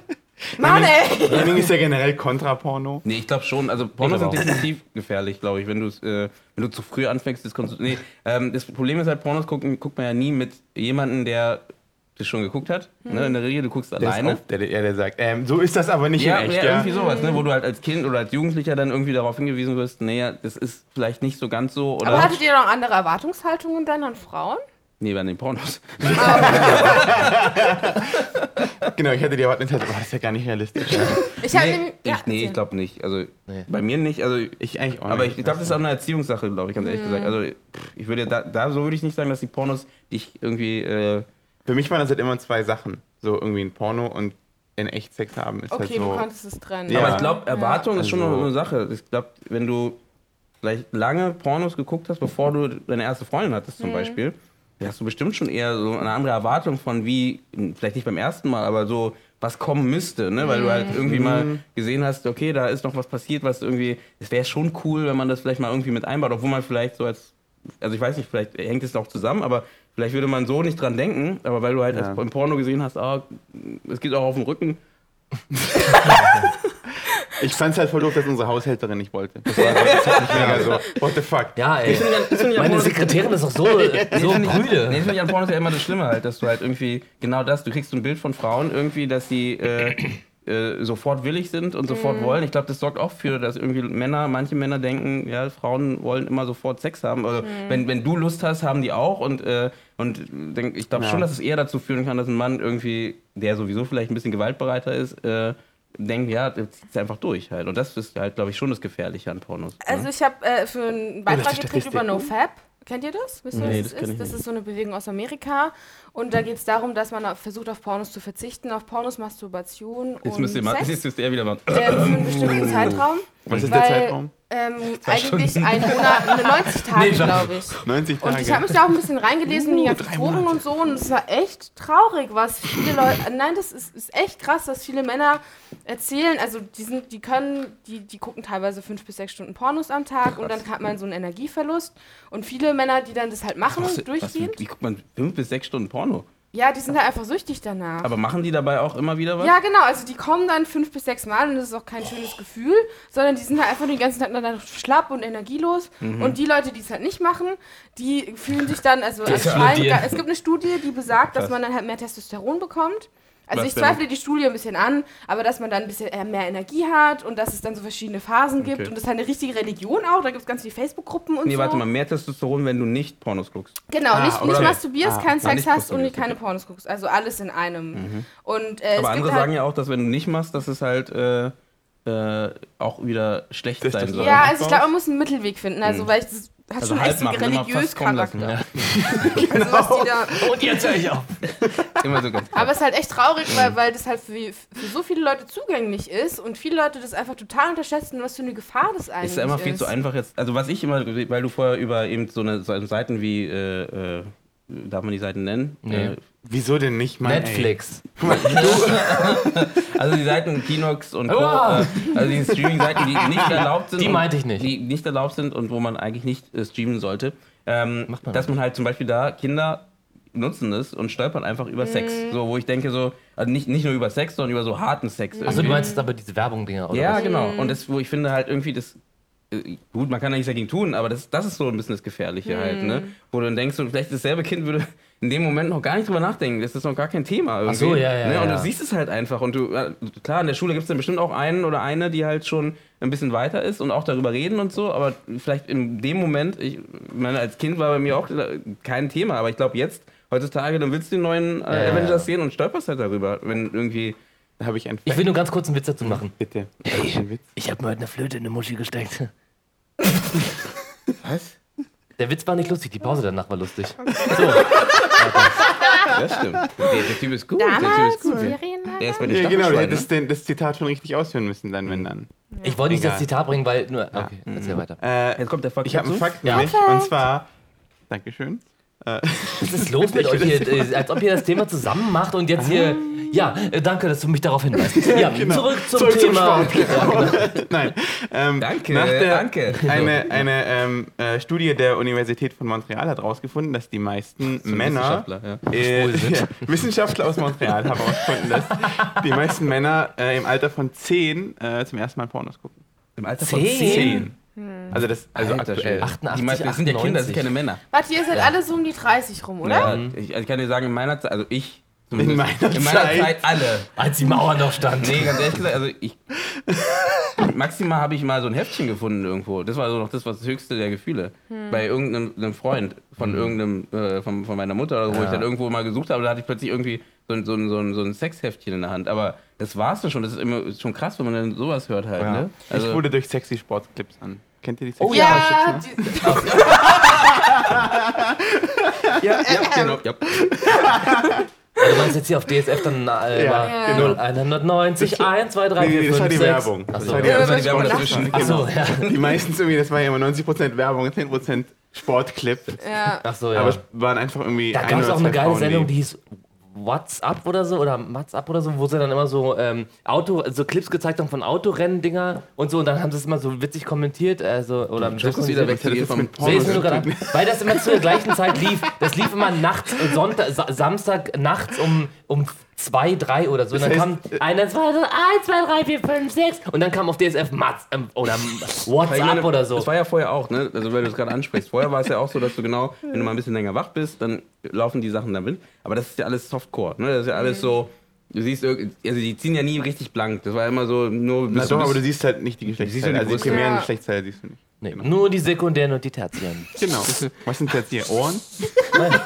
Mann, ey! Gaming ist ja generell Kontraporno. Nee, ich glaube schon. Also Pornos Ich sind definitiv gefährlich, glaube ich, wenn, äh, wenn du zu früh anfängst, das konntest Nee, ähm, das Problem ist halt, Pornos gucken, guckt man ja nie mit jemandem, der das schon geguckt hat. Ne? In der Regel, du guckst Der, ist alleine. auf, der, der, der sagt, ähm, so ist das aber nicht Ja, in echt, ja, ja. irgendwie sowas, ne? wo du halt als Kind oder als Jugendlicher dann irgendwie darauf hingewiesen wirst, naja, das ist vielleicht nicht so ganz so. Oder Aber hattet ihr noch andere Erwartungshaltungen dann an Frauen? nee, bei den Pornos. Genau, ich hätte die erwartet, boah, das ist ja gar nicht realistisch. Ich nee, ja, ich, nee, ich glaube nicht. Also Nee. bei mir nicht. Also Ich eigentlich auch Aber nicht. ich glaube, das ist auch eine Erziehungssache, glaube ich, ganz ehrlich gesagt. Also ich würde da, da so würde ich nicht sagen, dass die Pornos dich irgendwie. Äh, Für mich waren das halt immer zwei Sachen. So irgendwie ein Porno und in echt Sex haben ist Okay, halt du so. konntest es trennen. Ja. Aber ich glaube, Erwartung ist schon Also- noch eine Sache. Ich glaube, wenn du vielleicht lange Pornos geguckt hast, bevor du deine erste Freundin hattest, Mhm. zum Beispiel, da hast du bestimmt schon eher so eine andere Erwartung von wie, vielleicht nicht beim ersten Mal, aber so, was kommen müsste, ne? Weil du halt irgendwie mal gesehen hast, okay, da ist noch was passiert, was irgendwie, es wäre schon cool, wenn man das vielleicht mal irgendwie mit einbaut, obwohl man vielleicht so als, also ich weiß nicht, vielleicht hängt es auch zusammen, aber vielleicht würde man so nicht dran denken, aber weil du halt Ja. als, im Porno gesehen hast, ah, es geht auch auf dem Rücken, Ich fand's halt voll doof, dass unsere Haushälterin nicht wollte. Das, war, mich mega so, what the fuck. Ja, ey. Ich an- ich Meine Pornos- Sekretärin ist doch so, so Nee, prüde. nee, das finde ich an Pornos ja immer das Schlimme halt, dass du halt irgendwie genau das, du kriegst so ein Bild von Frauen irgendwie, dass sie äh, äh, sofort willig sind und sofort wollen. Ich glaube, das sorgt auch für, dass irgendwie Männer, manche Männer denken, ja, Frauen wollen immer sofort Sex haben. Also wenn, wenn du Lust hast, haben die auch und, äh, und denk, ich glaube Ja. schon, dass es eher dazu führen kann, dass ein Mann irgendwie, der sowieso vielleicht ein bisschen gewaltbereiter ist, äh, denkt, ja, der zieht es einfach durch halt. Und das ist halt, glaube ich, schon das Gefährliche an Pornos. Also ne? ich habe äh, für einen das Beitrag gekriegt über. NoFap. Kennt ihr das? Wisst ihr, Nee, was das das, kenn ist? ich Das nicht. ist so eine Bewegung aus Amerika. Und da geht es darum, dass man versucht, auf Pornos zu verzichten, auf Pornos, Masturbation Jetzt und müsst ihr mal, Sex. jetzt müsst ihr wieder mal. äh, für einen bestimmten Zeitraum. Was ist der Zeitraum? ähm, eigentlich ein Monat, 90 Tage, Nee, glaube ich. 90 Tage. Und ich habe mich da auch ein bisschen reingelesen in die ganzen drei Foren Monate. und so und es war echt traurig, was viele Leute. Nein, das ist, ist echt krass, was viele Männer erzählen. Also die sind, die können, die, die gucken teilweise fünf bis sechs Stunden Pornos am Tag und dann hat man so einen Energieverlust. Und viele Männer, die dann das halt machen, Was, durchgehend, wie guckt man fünf bis sechs Stunden Porno? ja, die sind halt einfach süchtig danach. Aber machen die dabei auch immer wieder was? Ja, genau. Also die kommen dann fünf bis sechs Mal und das ist auch kein schönes Gefühl, sondern die sind halt einfach den ganzen Tag dann schlapp und energielos. Mhm. Und die Leute, die es halt nicht machen, die fühlen sich dann, also scheint, Studie. es gibt eine Studie, die besagt, dass Krass. man dann halt mehr Testosteron bekommt. Also Was ich zweifle die Studie ein bisschen an, aber dass man dann ein bisschen äh, mehr Energie hat und dass es dann so verschiedene Phasen gibt Okay. und das ist halt eine richtige Religion auch, da gibt es ganz viele Facebook-Gruppen und Nee, so. warte mal, mehr Testosteron, wenn du nicht Pornos guckst. Genau, Ah, nicht, nicht okay. masturbierst, Ah, keinen Sex nicht hast und masturbierst, keine okay. Pornos guckst. Also alles in einem. Und, äh, es Aber andere gibt halt, sagen ja auch, dass wenn du nicht machst, dass es halt äh, äh, auch wieder schlecht sein soll. Ja, also ich glaube, man muss einen Mittelweg finden. Also, Mhm. weil das hat Also schon halb echt so religiös fast kommen lassen, Charakter. ja. Also, was die da, Und jetzt höre ich auf. Immer so ganz klar. aber es ist halt echt traurig, Mhm. weil, weil das halt für, für so viele Leute zugänglich ist und viele Leute das einfach total unterschätzen, was für eine Gefahr das eigentlich ist ja immer viel ist. zu einfach jetzt. Also was ich immer, weil du vorher über eben so eine so Seiten wie, äh, äh, darf man die Seiten nennen? Nee. Äh, Wieso denn nicht mal? Netflix. also die Seiten Kinox und Co. Äh, also die Streaming-Seiten, die nicht erlaubt sind. Die meinte ich nicht. Die nicht erlaubt sind und wo man eigentlich nicht äh, streamen sollte. Ähm, Macht man dass man halt zum Beispiel da Kinder nutzen es und stolpern einfach über Sex. Mhm. So, wo ich denke so, also nicht, nicht nur über Sex, sondern über so harten Sex. Achso, du meinst jetzt aber diese Werbung-Dinger, oder? Ja, was? genau. Und das, wo ich finde halt irgendwie das. Äh, Gut, man kann ja nichts dagegen tun, aber das, das ist so ein bisschen das Gefährliche halt, ne? Wo du dann denkst, so, vielleicht dasselbe Kind würde in dem Moment noch gar nicht drüber nachdenken. Das ist noch gar kein Thema. Irgendwie, so, ja, ja, ne? Und ja. du siehst es halt einfach. Und du, äh, klar, in der Schule gibt es dann bestimmt auch einen oder eine, die halt schon ein bisschen weiter ist und auch darüber reden und so, aber vielleicht in dem Moment, ich meine, als Kind war bei mir auch äh, kein Thema, aber ich glaube jetzt, heutzutage, dann willst du den neuen äh, Avengers sehen und stolperst halt darüber, wenn irgendwie. Habe ich einen Ich will nur ganz kurz einen Witz dazu machen. Bitte. Witz. Ich habe mir heute eine Flöte in eine Muschi gesteckt. Was? Der Witz war nicht lustig, die Pause danach war lustig. Das stimmt. Der, der Typ ist gut. der Typ Damals, ist gut. Der ist bei den Ja, genau, das, den, das Zitat schon richtig ausführen müssen, dann, wenn dann. Ich wollte nicht das. Zitat bringen, weil nur. Okay, erzähl weiter. Äh, Jetzt kommt der Fakt ich habe einen. Fakt Ja. nämlich, und zwar. Dankeschön. Äh. Was ist los mit euch hier? Äh, als ob ihr das Thema zusammen macht und jetzt hier. Ah. Ja, äh, danke, dass du mich darauf hinweist. Ja, genau. zurück zum zurück Thema. Zum genau. genau. Nein. Ähm, danke, der, danke. Eine, eine ähm, äh, Studie der Universität von Montreal hat herausgefunden, dass die meisten so Männer. Wissenschaftler, ja. äh, ja, Wissenschaftler aus Montreal haben herausgefunden, dass die meisten Männer äh, im Alter von 10 zum ersten Mal Pornos gucken. Im Alter von 10? Hm. Also das also Alter, aktuell. 88, die meisten sind ja Kinder, das sind keine Männer. Warte, ihr seid ja. alle so um die 30 rum, oder? Ja, ich, also ich kann dir sagen, in meiner Zeit, also ich in meiner, in meiner Zeit. Zeit. alle. Als die Mauer noch stand. Nee, ganz ehrlich gesagt, also ich. maximal habe ich mal so ein Heftchen gefunden irgendwo. Das war so noch das, was das höchste der Gefühle. Hm. Bei irgendeinem Freund von hm. irgendeinem, äh, von, von, meiner Mutter, so, wo ja. ich dann irgendwo mal gesucht habe, da hatte ich plötzlich irgendwie so, so, so, so ein Sexheftchen in der Hand. Aber das war's dann schon. Das ist immer schon krass, wenn man dann sowas hört halt. Ja. Ne? Also, ich wurde durch sexy Sportclips an. Kennt ihr die Oh ja, ja, ja, genau. Ja. Also du meinst jetzt hier auf DSF dann äh, Ja, genau. 0190, 1, 2, 3, Nee, 4, nee, 5, das war die 6. Werbung. Das Achso, war die- Ja, Das war die Werbung dazwischen. Achso, ja. Die meistens irgendwie, das war ja immer 90% Werbung, 10% Sportclip. ja. Achso, ja. Aber es waren einfach irgendwie. Da gab es auch eine geile Frauen, Sendung, die- die hieß What's Up oder so oder What's Up oder so, wo sie dann immer so ähm, Auto, so Clips gezeigt haben von Autorennen-Dinger und so und dann haben sie es immer so witzig kommentiert, also oder Schuss ist wieder weg. An, weil das immer zur gleichen Zeit lief. Das lief immer nachts, Sonntag, Sa Samstag nachts um, um 2, 3 oder so. Und dann Das kam äh, 1, 2, 1, 2, 3, 4, 5, 6 und dann kam auf DSF Mats ähm, oder WhatsApp meine, oder so. Das war ja vorher auch, ne? Also wenn du es gerade ansprichst. Vorher war es ja auch so, dass du genau, wenn du mal ein bisschen länger wach bist, dann laufen die Sachen damit. Aber das ist ja alles Softcore, ne? Das ist ja alles so. Du siehst, also die ziehen ja nie richtig blank. Das war immer so nur. Na bis- doch, bis- aber du siehst halt nicht die siehst ja Geschlechtsteile. die Also die primären Ja. Geschlechtsteile siehst du nicht. Nee, nur die sekundären und die tertiären. Genau. Was sind jetzt hier? Ohren? Nein,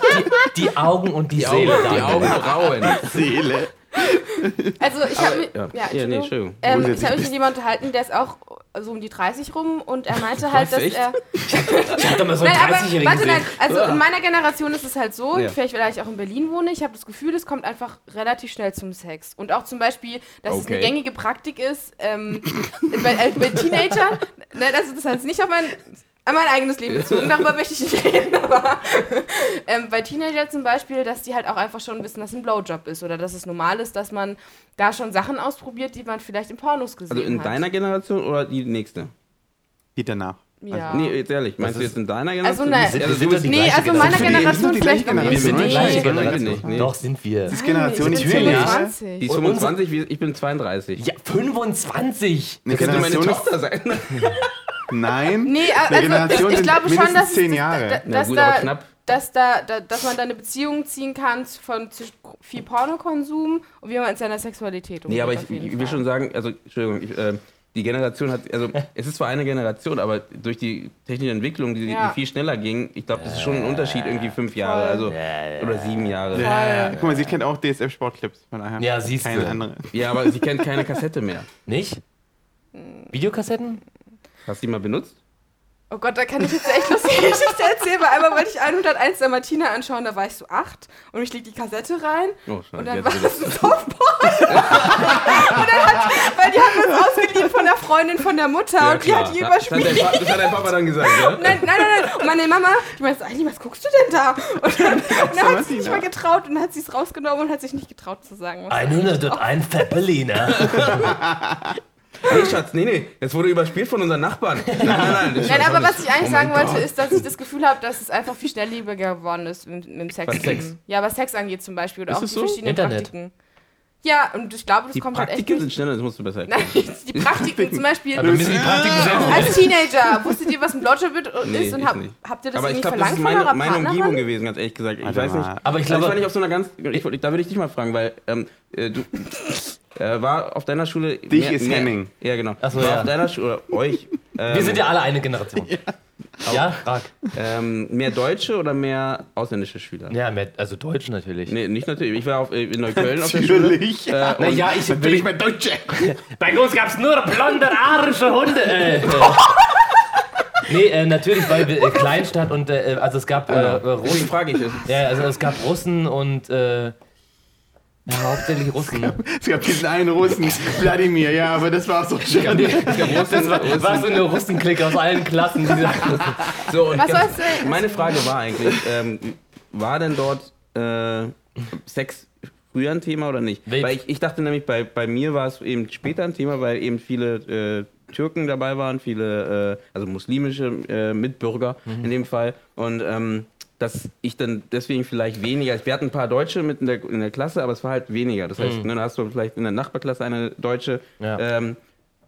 die, die Augen und die, die Seele. Augen, die. Augenbrauen. Seele. Also ich habe mich, ja. ja, Ja, nee, Entschuldigung. Ähm, ich habe mich mit jemandem unterhalten, der ist auch so um die 30 rum und er meinte halt, dass echt? er. Ich hab doch mal so einen Nein, aber 30-Jährigen warte, nein, also in meiner Generation ist es halt so, Ja. vielleicht weil ich auch in Berlin wohne, ich habe das Gefühl, es kommt einfach relativ schnell zum Sex. Und auch zum Beispiel, dass es Okay. eine gängige Praktik ist, ähm, bei, äh, bei Teenagern, ne, das, das heißt nicht auf mein, an mein eigenes Leben bezogen, darüber möchte ich nicht reden, aber ähm, bei Teenagern zum Beispiel, dass die halt auch einfach schon wissen, dass es ein Blowjob ist oder dass es normal ist, dass man da schon Sachen ausprobiert, die man vielleicht in Pornos gesehen Also in hat. deiner Generation oder die nächste? Die danach. ja. Nee, jetzt ehrlich, meinst du jetzt in deiner Also Generation? nein, sind- Ja, wir sind die nee, also in meiner Generation. Sind vielleicht noch Wir sind die nee. gleiche Nee. Generation. nicht, nee. Doch, sind wir. Das ist Generation ich bin 10 Jahre. 25. Die ist Und 25, wir- ich bin 32. Ja, 25! Eine Das könnte meine Generation Tochter sein. Nein. Nee, also Generation ich, ich glaube schon, dass, es- zehn Jahre. da- Na dass, gut, aber da, knapp. dass, da, da, dass man da eine Beziehung ziehen kann von zwischen viel Pornokonsum und wie man in seiner Sexualität umgeht. Nee, aber ich, ich will schon sagen, also, Entschuldigung, ich, äh, die Generation hat, also, es ist zwar eine Generation, aber durch die technische Entwicklung, die, Ja. die viel schneller ging, ich glaube, das ist schon ein Unterschied, irgendwie fünf Jahre, also, oder sieben Jahre. Ja, Ja, guck mal, sie kennt auch DSF-Sportclips. Von daher. Ja, siehst Keine du. andere. aber sie kennt keine Kassette mehr. Nicht? Videokassetten? Hast du die mal benutzt? Oh Gott, da kann ich jetzt echt lustige Geschichte erzählen, weil einmal wollte ich 101 der Martina anschauen, da war ich so acht und ich leg die Kassette rein Oh, scheiße. und dann war es ein Softball. und dann hat, weil die haben das ausgeliehen von der Freundin von der Mutter Ja, und die klar. hat die das, hat dein überspielt. Das hat dein Papa dann gesagt, ja? Nein, nein, nein, nein. Und meine Mama, die meinte so, was guckst du denn da? Und dann, und dann hat sie sich Martina. mal getraut und dann hat sie es rausgenommen und hat sich nicht getraut zu sagen. was- 101 Feppeliner. Nee, Schatz, nee, nee, das wurde überspielt von unseren Nachbarn. Nein, nein, nein. das Nein, aber was ich eigentlich Oh sagen wollte, ist, dass ich das Gefühl habe, dass es einfach viel schnelllebiger geworden ist mit, mit dem Sex. Was Sex? Ja, was Sex angeht zum Beispiel. Oder Ist auch die so? verschiedenen Internet. Praktiken. Ja, und ich glaube, das Die kommt halt echt Praktiken sind schneller, das musst du besser Nein, erklären. die Praktiken zum Beispiel. Aber müssen die Praktiken selber. Als Teenager, wusstet ihr, was ein Blowjob ist Nee, und hab, nicht. habt ihr das Aber ich irgendwie glaube, das verlangt ist von meine, eurer meine? Umgebung gewesen, ganz ehrlich gesagt. Ich Warte weiß nicht. Aber ich glaube, glaube, ich war nicht auf so einer ganz. Ich, da würde ich dich mal fragen, weil ähm, äh, du äh, war auf deiner Schule. Dich ist Henning. Ja, genau. Ach so, war ja. auf deiner Schule oder euch. Ähm, wir sind ja alle eine Generation. Ja, frag. ähm, mehr deutsche oder mehr ausländische Schüler? Ja, mehr, also Deutsch natürlich. Nee, nicht natürlich. Ich war auf, äh, in Neukölln auf der Schule. Natürlich. Äh, und ja, ich Natürlich mein Deutsche. Bei uns gab's nur blonde, arische Hunde. Äh, äh. Nee, äh, natürlich, weil wir äh, Kleinstadt und äh, also es gab äh, äh, Deswegen Russen. frage ich es. Ja, also es gab Russen und äh, ja, hauptsächlich Russen. Es gab diesen einen Russen, Wladimir, ja, aber das war's doch schon. Das war, war so eine Russenklicke aus allen Klassen. Die So, und Was ganz-? Meine Frage war eigentlich, ähm, war denn dort äh, Sex früher ein Thema oder nicht? Wel- Weil ich, ich dachte nämlich, bei, bei mir war es eben später ein Thema, weil eben viele äh, Türken dabei waren, viele, äh, also muslimische äh, Mitbürger Mhm. in dem Fall. Und ähm, dass ich dann deswegen vielleicht weniger, wir hatten ein paar Deutsche mit in der, in der Klasse, aber es war halt weniger. Das heißt, ne, dann hast du vielleicht in der Nachbarklasse eine Deutsche. Mhm. Ja. Ähm,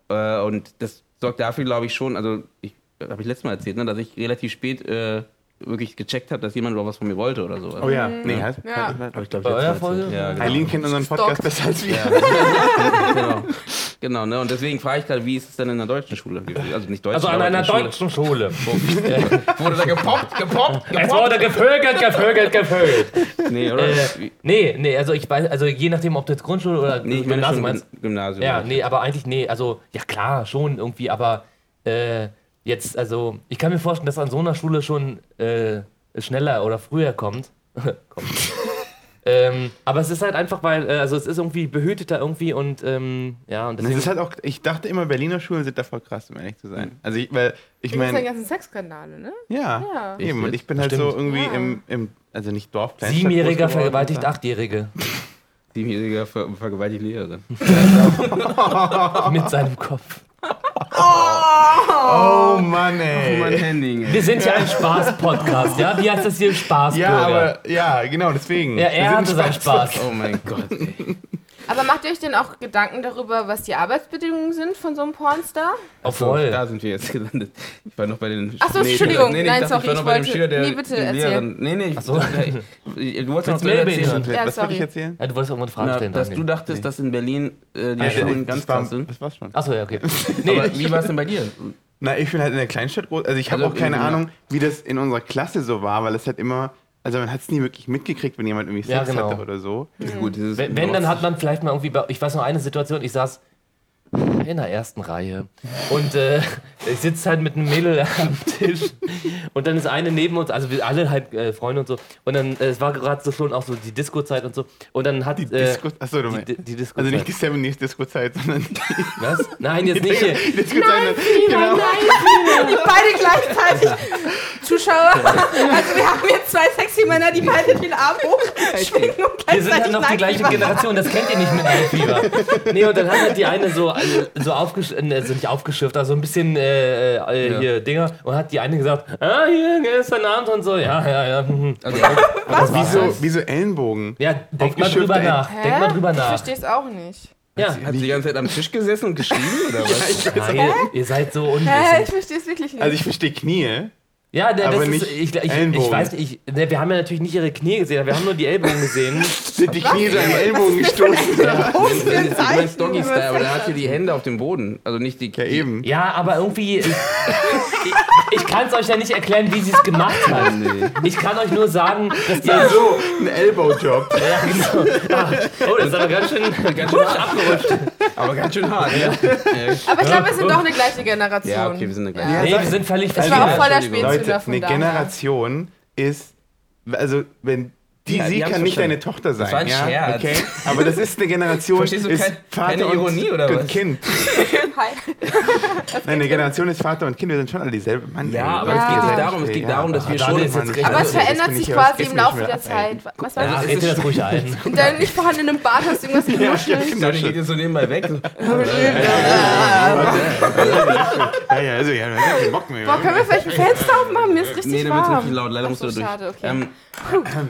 äh, und das sorgt dafür, glaube ich, schon, also ich habe ich letztes Mal erzählt, ne, dass ich relativ spät äh, wirklich gecheckt habe, dass jemand überhaupt was von mir wollte oder so. Oh ja, nee, halt. Ja. Hab ich, glaub, Bei letztes eurer Mal Folge? Ja, genau. Eileen kennt unseren Podcast besser als wir. genau. genau, ne? Und deswegen frage ich gerade, wie ist es denn in der deutschen Schule? Also nicht deutschen, Also an einer Schule. deutschen Schule. Wurde da gepoppt, gepoppt, Es gepoppt? wurde gevögelt, gevögelt, gevögelt. Nee, oder? Äh, nee, nee, also ich weiß, also je nachdem, ob du jetzt Grundschule oder nee, ich meine Gymnasium schon meinst. Gym- Gymnasium. Ja, nee, aber eigentlich, nee, also, ja klar, schon irgendwie, aber äh, jetzt, also, ich kann mir vorstellen, dass an so einer Schule schon äh, schneller oder früher kommt. kommt. ähm, aber es ist halt einfach, weil, äh, also es ist irgendwie behüteter irgendwie und ähm, ja, und Das deswegen. ist halt auch, ich dachte immer, Berliner Schulen sind da voll krass, um ehrlich zu sein. Also, ich, weil, ich meine, den ganzen Sexskandale, ne? ja, Ja. eben. Und ich bin halt Stimmt. so irgendwie Ja. im, im, also nicht Dorf, Kleinstadt Siebenjähriger vergewaltigt Achtjährige Siebenjähriger ver vergewaltigt Lehrerin. mit seinem Kopf. Oh Mann, ey. mein Handy, Wir sind ja ein Spaß-Podcast, ja? Wie heißt das hier? Spaßbürger. ja, aber, ja, genau, deswegen. ja, er hatte seinen Spaß- Spaß. Oh mein Gott, ey. Aber macht ihr euch denn auch Gedanken darüber, was die Arbeitsbedingungen sind von so einem Pornstar? Oh, So, da sind wir jetzt gelandet. Ich war noch bei den. Ach so, ich Entschuldigung. dachte- Nein, dachte, sorry, war ich noch bei dem wollte- Schüler, der, nee, bitte, erzähl. Nee, nee, ich, so. ich, du wolltest noch mehr erzählen. Ja, Was wollte ich erzählen? Ja, du wolltest irgendwann Fragen Na, stellen. dass du dachtest, dass in Berlin äh, die Ah, Schulen das ganz war- krass sind. Das war's schon. Achso, ja, okay. Nee, Aber wie war es denn bei dir? Na, ich bin halt in der Kleinstadt groß. Also ich habe Also auch keine in- Ahnung, wie das in unserer Klasse so war, weil es halt immer, Also man hat es nie wirklich mitgekriegt, wenn jemand irgendwie Ja, Sex genau. hatte oder so. Gut, dieses Wenn, wenn, dann hat man vielleicht mal irgendwie, bei- ich weiß noch eine Situation, ich saß in der ersten Reihe und äh, ich sitze halt mit einem Mädel am Tisch und dann ist eine neben uns, also wir alle halt äh, Freunde und so und dann, äh, es war gerade so schon auch so die Disco-Zeit und so und dann hat Die äh, Disco, achso, du die, meinst. die, die Disco Also nicht die 70s Disco-Zeit, sondern die, Was? Nein, jetzt nicht hier. die Disco-Zeit. Nein, nein, die beide gleichzeitig. Zuschauer, also wir haben jetzt zwei sexy Männer, die beide den Arm hochschwingen und Wir sind halt gleichzeitig noch die gleiche Generation, das kennt ihr nicht mit Fieber. Nee, und dann hat halt die eine so, so aufgeschifft, also nicht aufgeschifft, also ein bisschen äh, äh, Ja. hier Dinger und hat die eine gesagt, ah, hier, gestern Abend und so, ja, ja, ja. Also, war's Wieso, halt. wieso Ellenbogen? Ja, denk mal drüber nach. Hä? Denk mal drüber Ich nach. verstehe es auch nicht. Ja. hat sie die ganze Zeit am Tisch gesessen und geschrieben oder was? Nein, ihr, ihr seid so Hä? unwissend. Ich verstehe es wirklich nicht. Also ich verstehe Knie. Ja, Aber das nicht ist, ich, ich, ich weiß nicht, ich, ne, wir haben ja natürlich nicht ihre Knie gesehen, aber wir haben nur die Ellbogen gesehen. Sind die Knie so an die Ellenbogen gestoßen? Ein Ich meine Doggy Style, aber der hat hier die Hände auf dem Boden. Also nicht die Ja, eben. Ja, aber irgendwie. Ich, ich, kann es euch ja nicht erklären, wie sie es gemacht hat. Ich kann euch nur sagen, dass die. Ja, so, ein Elbow-Job. Ja, genau. Ah, oh, das ist aber ganz schön, ganz schön abgerutscht. Aber ganz schön hart, ja. Aber ich glaube, wir sind doch eine gleiche Generation. Ja, okay, wir sind eine gleiche. Ja. Nee, wir sind völlig Ich war auch voll der Entschuldigung. Spätzünder Leute, von eine. Generation ist, also wenn die Ja, sie kann nicht deine Tochter sein. war ein ja? Scherz. Okay? Aber das ist eine Generation, Verstehst du ist kein- Vater keine und, Ironie, oder und was? Kind. Hi. Nein, eine Generation ist Vater und Kind, wir sind schon alle dieselbe. Mann, Ja, aber Leute, es geht nicht ja, darum, es geht ja, darum, dass wir schon... jetzt richtig- Aber es das verändert sich ich quasi im Laufe der Zeit. Was war Ja, das? red dir das ruhig ein. In deinem nicht vorhandenen Bart hast du irgendwas genuschelt. Daniel geht jetzt so nebenbei weg. So. Ja, ja, also, ja, Bock mehr. Boah, können wir vielleicht ein Fenster aufmachen? Mir ist richtig Nee, da wird's warm. richtig laut. Leider musst du Ach so, da schade, durch. okay.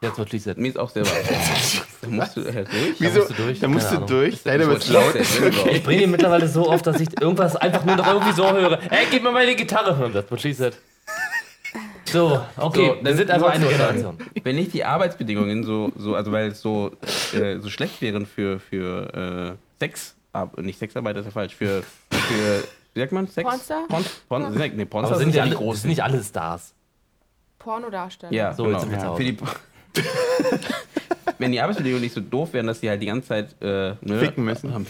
Jetzt wird schließlich. mir ist auch sehr warm. Da musst du halt durch. Wieso? musst du durch? Da musst du durch. Wird's wollte laut. Ich bringe ihn mittlerweile so oft, dass ich irgendwas einfach nur noch irgendwie so höre. Ey, gib mir meine Gitarre. Und das wird schließlich. So, okay, So, wir sind nur eine Generation. Wenn nicht die Arbeitsbedingungen so, so also weil es so, äh, so schlecht wären für, für äh, Sex, ab, nicht Sexarbeit ist ja falsch, für, für wie sagt man, Sex? Pornstar? Porn, Porn, nee, Aber Pornstar sind, sind ja alle, die das großen. sind nicht alle Stars. Pornodarsteller. Ja, So, genau. jetzt sind wir zu Hause. Für die, wenn die Arbeitsbedingungen nicht so doof wären, dass die halt die ganze Zeit äh, ne, Ficken müssen. haben.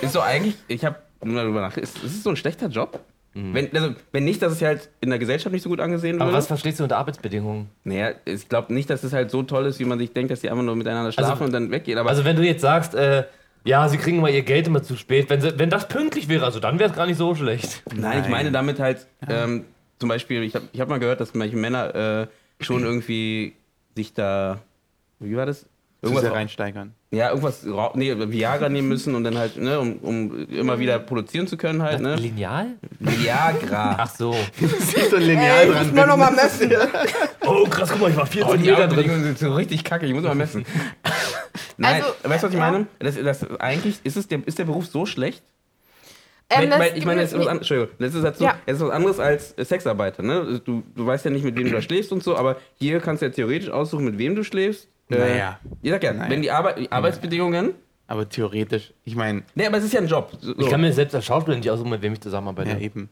Ist so eigentlich, ich habe nur darüber nach, ist, ist es so ein schlechter Job? Wenn, also, wenn nicht, dass es halt in der Gesellschaft nicht so gut angesehen Aber würde. was verstehst du unter Arbeitsbedingungen? Naja, ich glaube nicht, dass es halt so toll ist, wie man sich denkt, dass die einfach nur miteinander schlafen und dann weggehen. Aber Also wenn du jetzt sagst, äh, ja, sie kriegen mal ihr Geld immer zu spät, wenn, sie, wenn das pünktlich wäre, also dann wäre es gar nicht so schlecht. Nein, ich Nein. meine damit halt, ähm, zum Beispiel, ich habe ich hab mal gehört, dass manche Männer äh, schon irgendwie sich da, wie war das? Irgendwas, reinsteigern. ja, irgendwas, nee, Viagra nehmen müssen und dann halt, ne, um, um immer wieder produzieren zu können halt, ne? Lineal? Viagra. Ach so. Sieht so ein Lineal Ey, ich dran. muss mal nochmal messen. Oh krass, guck mal, ich war Oh, 14 die Meter drin. Sind so richtig kacke, ich muss mal messen. Nein, Also, weißt du, was ich meine? Das, das, eigentlich ist, es der, ist der Beruf so schlecht, Ähm, das- weil, ich meine, das ist, was an, Entschuldigung, das ist, halt so, Ja. es ist was anderes als Sexarbeiter. Ne? Du, du weißt ja nicht, mit wem du da schläfst und so, aber hier kannst du ja theoretisch aussuchen, mit wem du schläfst. Äh, Naja. Ich sag ja, Naja. wenn die, Arbeit, die Arbeitsbedingungen. Aber theoretisch, ich meine, Nee, aber es ist ja ein Job. So, Ich kann mir selbst als Schauspieler nicht aussuchen, mit wem ich zusammenarbeite. Ja, eben.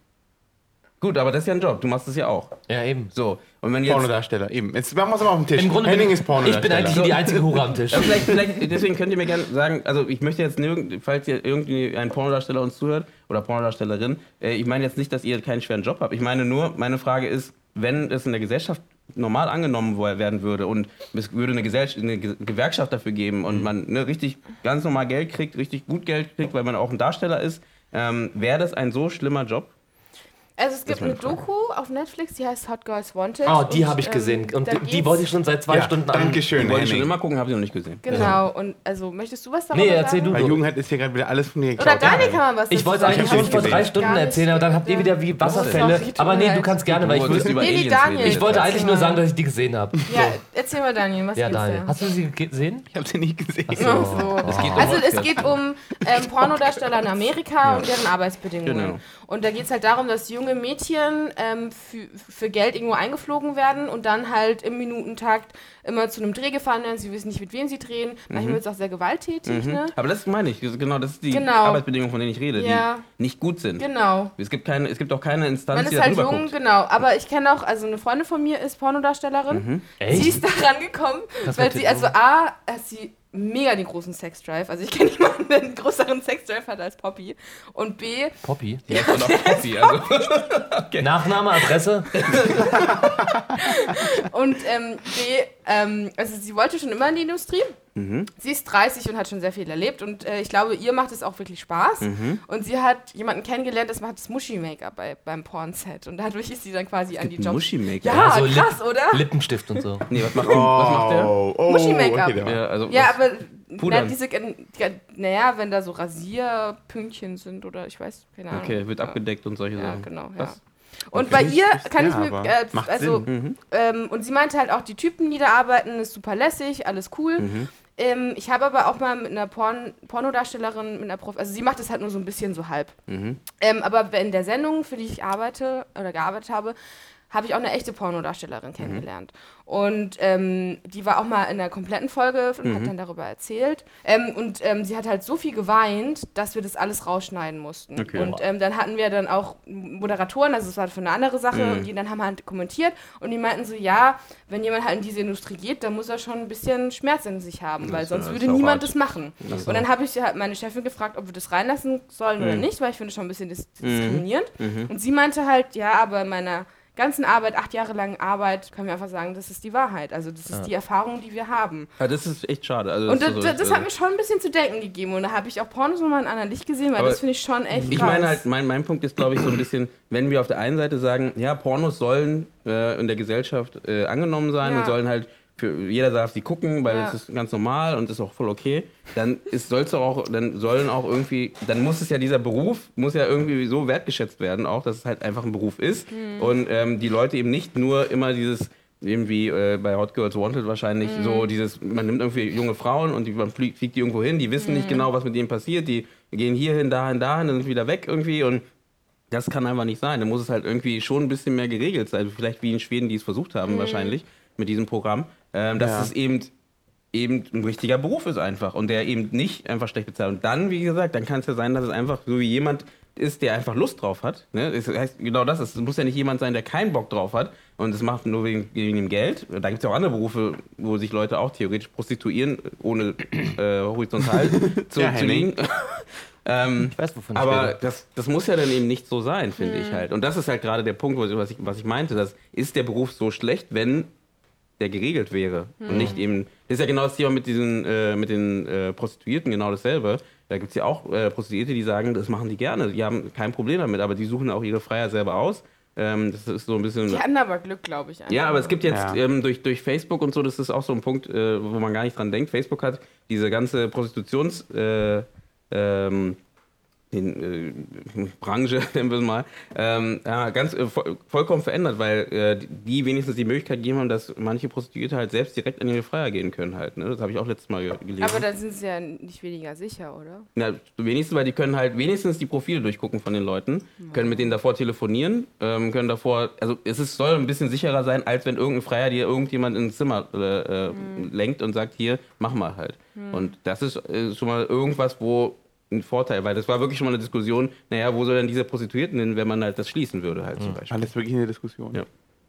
Gut, aber das ist ja ein Job. Du machst es ja auch. eben. So. Und wenn jetzt. Pornodarsteller, eben. Jetzt machen wir es mal auf den Tisch. Im Grunde Henning bin ist ich Pornodarsteller. bin eigentlich die einzige Hure am Tisch. Ja, vielleicht, vielleicht, deswegen könnt ihr mir gerne sagen, also ich möchte jetzt nirgend, falls ihr irgendwie ein Pornodarsteller uns zuhört oder Pornodarstellerin, äh, ich meine jetzt nicht, dass ihr keinen schweren Job habt. Ich meine nur, meine Frage ist, wenn es in der Gesellschaft normal angenommen werden würde und es würde eine, Gesell eine Ge- Gewerkschaft dafür geben und man ne, richtig ganz normal Geld kriegt, richtig gut Geld kriegt, weil man auch ein Darsteller ist, ähm, wäre das ein so schlimmer Job? Also es gibt eine Doku auf Netflix, die heißt Hot Girls Wanted. Oh, die habe ich ähm, gesehen. Und die, die wollte ich schon seit zwei ja, Stunden an. Dankeschön, Wollte ich schon immer gucken, habe ich noch nicht gesehen. Genau, und also möchtest du was darüber Nee, erzähl sagen? du. Weil Jugendheit ist hier gerade wieder alles von dir Oder geklaut. Dani kann man was Ich wollte sagen. eigentlich schon vor nicht drei. Stunden Gar nicht. erzählen, aber dann habt ihr wieder wie Wasserfälle. Aber mir nee, du kannst gerne, weil ich würde über Nee, Daniel. reden. ich wollte eigentlich nur sagen, dass ich die gesehen habe. Ja, erzähl mal Daniel, was Ja, Daniel. da? Hast du sie gesehen? Ich habe sie nicht gesehen. Ach so. Es geht um Also es geht um ähm, Pornodarsteller in Amerika und deren Arbeitsbedingungen. Genau. Und da geht es halt darum, dass junge junge Mädchen ähm, für, für Geld irgendwo eingeflogen werden und dann halt im Minutentakt immer zu einem Dreh gefahren werden. Sie wissen nicht, mit wem sie drehen. Manchmal wird es auch sehr gewalttätig. Ne? Aber das meine ich, genau, das ist die Genau. Arbeitsbedingungen, von denen ich rede, Ja. die nicht gut sind. Genau. Es gibt keine, es gibt auch keine Instanz, Man die ist da halt jung, guckt. genau. Aber ich kenne auch, also eine Freundin von mir ist Pornodarstellerin. Echt? Sie ist da rangekommen, weil sie, also A, hat sie mega den großen Sexdrive. Also ich kenne niemanden, der einen größeren Sexdrive hat als Poppy. Und B, Poppy. Die heißt dann auch Poppy, also. Nachname, Adresse. und ähm, B, ähm, also sie wollte schon immer in die Industrie. Sie ist 30 und hat schon sehr viel erlebt und äh, ich glaube, ihr macht es auch wirklich Spaß. Und sie hat jemanden kennengelernt, das macht das Muschi-Make-up bei, beim Pornset und dadurch ist sie dann quasi an die Jobs. Muschi-Make-up. Ja, so krass, oder? Lippenstift und so. Nee, was macht, was macht der? Oh, oh, Muschi-Make-up. okay, Ja, also Ja, aber na, diese, ja, naja, wenn da so Rasierpünktchen sind oder ich weiß, keine Ahnung. Okay, wird ja. abgedeckt und solche Ja, Sachen. genau, ja. Was? Und Okay, bei ihr kann ich ja, mir, äh, also, Mhm. ähm, und sie meinte halt auch, die Typen, die da arbeiten, ist super lässig, alles cool. Mhm. Ähm, ich habe aber auch mal mit einer Porn Pornodarstellerin, mit einer Prof also sie macht das halt nur so ein bisschen so halb. Mhm. Ähm, aber in der Sendung, für die ich arbeite oder gearbeitet habe, habe ich auch eine echte Pornodarstellerin kennengelernt. Und ähm, die war auch mal in der kompletten Folge und hat dann darüber erzählt. Ähm, und ähm, sie hat halt so viel geweint, dass wir das alles rausschneiden mussten. Okay. Und ähm, dann hatten wir dann auch Moderatoren, also es war für eine andere Sache, und die dann haben halt kommentiert und die meinten so, ja, wenn jemand halt in diese Industrie geht, dann muss er schon ein bisschen Schmerz in sich haben, weil Das, sonst würde niemand hart. das machen. Das Und dann habe ich halt meine Chefin gefragt, ob wir das reinlassen sollen oder Mhm. nicht, weil ich finde es schon ein bisschen dis diskriminierend. Und sie meinte halt, ja, aber in meiner ganzen Arbeit, acht Jahre lang Arbeit, können wir einfach sagen, das ist die Wahrheit. Also das ist die Erfahrung, die wir haben. Ja, das ist echt schade. Also, Und das, das, das, hat mir schon ein bisschen zu denken gegeben. Und da habe ich auch Pornos nochmal in anderen Licht gesehen, weil Aber das finde ich schon echt Ich krass. meine halt, mein, mein Punkt ist, glaube ich, so ein bisschen, wenn wir auf der einen Seite sagen, ja, Pornos sollen äh, in der Gesellschaft äh, angenommen sein Ja. und sollen halt für jeder darf sie gucken, weil Ja. das ist ganz normal und ist auch voll okay, dann ist soll's auch, dann sollen auch irgendwie, dann muss es ja dieser Beruf muss ja irgendwie so wertgeschätzt werden, auch dass es halt einfach ein Beruf ist Hm. und ähm, die Leute eben nicht nur immer dieses irgendwie äh, bei Hot Girls Wanted wahrscheinlich Hm. so dieses, man nimmt irgendwie junge Frauen und die, man fliegt, fliegt die irgendwo hin, die wissen Hm. nicht genau, was mit denen passiert, die gehen hierhin, dahin, dahin, dann sind wieder weg irgendwie und das kann einfach nicht sein. Da muss es halt irgendwie schon ein bisschen mehr geregelt sein. Vielleicht wie in Schweden, die es versucht haben, wahrscheinlich mit diesem Programm. Ähm, dass Ja. es eben, eben ein richtiger Beruf ist einfach und der eben nicht einfach schlecht bezahlt. Und dann, wie gesagt, dann kann es ja sein, dass es einfach so wie jemand ist, der einfach Lust drauf hat. Ne? Das heißt, genau das. Es muss ja nicht jemand sein, der keinen Bock drauf hat und es macht nur wegen, wegen dem Geld. Da gibt es ja auch andere Berufe, wo sich Leute auch theoretisch prostituieren, ohne äh, horizontal zu, Ja, zu liegen. ähm, Ich weiß, wovon ich aber rede. das, das muss ja dann eben nicht so sein, finde Hm. ich halt. Und das ist halt gerade der Punkt, was ich, was ich meinte. Das ist der Beruf so schlecht, wenn der geregelt wäre. Hm. Und nicht eben. Das ist ja genau das Thema mit, diesen, äh, mit den äh, Prostituierten, genau dasselbe. Da gibt es ja auch äh, Prostituierte, die sagen, das machen die gerne. Die haben kein Problem damit, aber die suchen auch ihre Freiheit selber aus. Ähm, das ist so ein bisschen. Die hatten aber Glück, glaube ich. Ja, aber es gibt jetzt Ja. ähm, durch, durch Facebook und so, das ist auch so ein Punkt, äh, wo man gar nicht dran denkt. Facebook hat diese ganze Prostitutions... Äh, ähm, den, äh, Branche, nennen wir es mal, ähm, ja, ganz äh, voll, vollkommen verändert, weil äh, die wenigstens die Möglichkeit gegeben haben, dass manche Prostituierte halt selbst direkt an ihre Freier gehen können halt. Ne? Das habe ich auch letztes Mal ge- gelesen. Aber dann sind sie ja nicht weniger sicher, oder? Na, wenigstens, weil die können halt wenigstens die Profile durchgucken von den Leuten, können mit denen davor telefonieren, ähm, können davor, also es ist, soll ein bisschen sicherer sein, als wenn irgendein Freier dir irgendjemand ins Zimmer äh, lenkt und sagt, hier, mach mal halt. Und das ist äh, schon mal irgendwas, wo ein Vorteil, weil das war wirklich schon mal eine Diskussion, naja, wo soll denn diese Prostituierten hin, wenn man halt das schließen würde halt zum Beispiel. Alles wirklich eine Diskussion. Ja.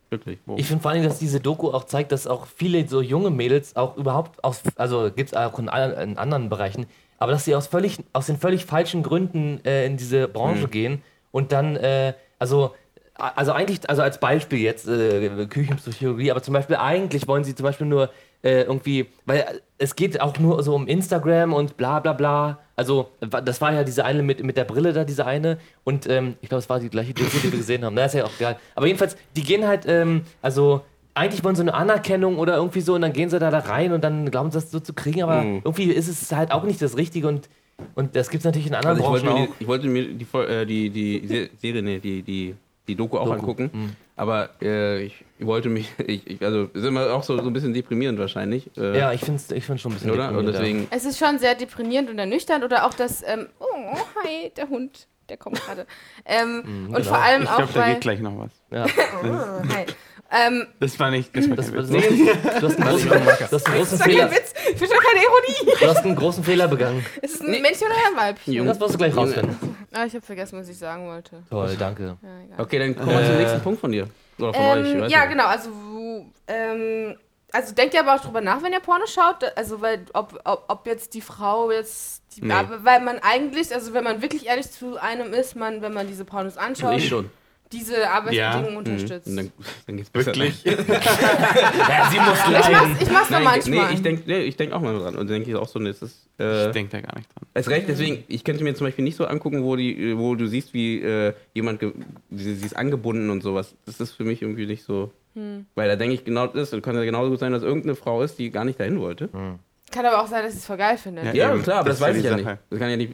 Wirklich. Ich finde vor allem, dass diese Doku auch zeigt, dass auch viele so junge Mädels auch überhaupt aus, also gibt es auch in, allen- in anderen Bereichen, aber dass sie aus, völlig, aus den völlig falschen Gründen äh, in diese Branche gehen und dann, äh, also, also eigentlich, also als Beispiel jetzt äh, Küchenpsychologie, aber zum Beispiel eigentlich wollen sie zum Beispiel nur äh, irgendwie, weil es geht auch nur so um Instagram und bla bla bla. Also, das war ja diese eine mit, mit der Brille da, diese eine. Und ähm, ich glaube, es war die gleiche Doku, die wir gesehen haben. Na, ist ja auch geil. Aber jedenfalls, die gehen halt, ähm, also, eigentlich wollen sie eine Anerkennung oder irgendwie so und dann gehen sie da, da rein und dann glauben sie das so zu kriegen, aber irgendwie ist es halt auch nicht das Richtige und, und das gibt es natürlich in anderen Also ich wollte, Branchen mir auch. die, ich wollte mir die, äh, die, die Se- Serie, nee, die, die, die Doku auch Doku, angucken. Aber äh, ich wollte mich, ich, ich, also ist immer auch so, so ein bisschen deprimierend wahrscheinlich. Äh, Ja, ich finde es ich find's schon ein bisschen Oder? Und deswegen, Es ist schon sehr deprimierend und ernüchternd oder auch das, ähm, oh, hi, der Hund. der kommt gerade. Ähm, und genau. vor allem Ich auch glaube, da geht gleich noch was. Ja. Oh, hi. Ähm, Das war nicht. Das war Das, kein das, Witz. du, hast einen großen, du hast einen großen das Fehler. Witz. Ich will schon keine Ironie. Du hast einen großen Fehler begangen. Ist es ein Männchen oder ein Weibchen? Das wirst du gleich rausfinden. Ah, ich habe vergessen, was ich sagen wollte. Toll, danke. Ja. Okay, dann kommen wir Äh. zum nächsten Punkt von dir. Oder von euch. Ähm, weiß ja, nicht. genau. Also, wo, ähm, also denkt ihr aber auch drüber nach, wenn ihr Porno schaut. Also, weil, ob, ob, ob jetzt die Frau jetzt. Die, Nee. aber, weil man eigentlich, also wenn man wirklich ehrlich zu einem ist, man, wenn man diese Pornos anschaut, Ich schon. Diese Arbeitsbedingungen Ja. unterstützt. Und dann, dann geht's. Wirklich? Ja, sie muss Ich leiden. mach's, ich mach's nur Nein, manchmal. Nee, ich denke nee, ich denk auch mal dran. Und denke ich auch so, das ist. Äh, Ich denke da gar nicht dran. Ist recht, deswegen, ich könnte mir zum Beispiel nicht so angucken, wo, die, wo du siehst, wie äh, jemand, sie, sie ist angebunden und sowas. Das ist für mich irgendwie nicht so. Hm. Weil da denke ich genau das, und kann ja genauso gut sein, dass irgendeine Frau ist, die gar nicht dahin wollte. Kann aber auch sein, dass ich es voll geil finde. Ja. Ja, klar, aber das das, weiß ich ja nicht. Sache. Das kann ja nicht.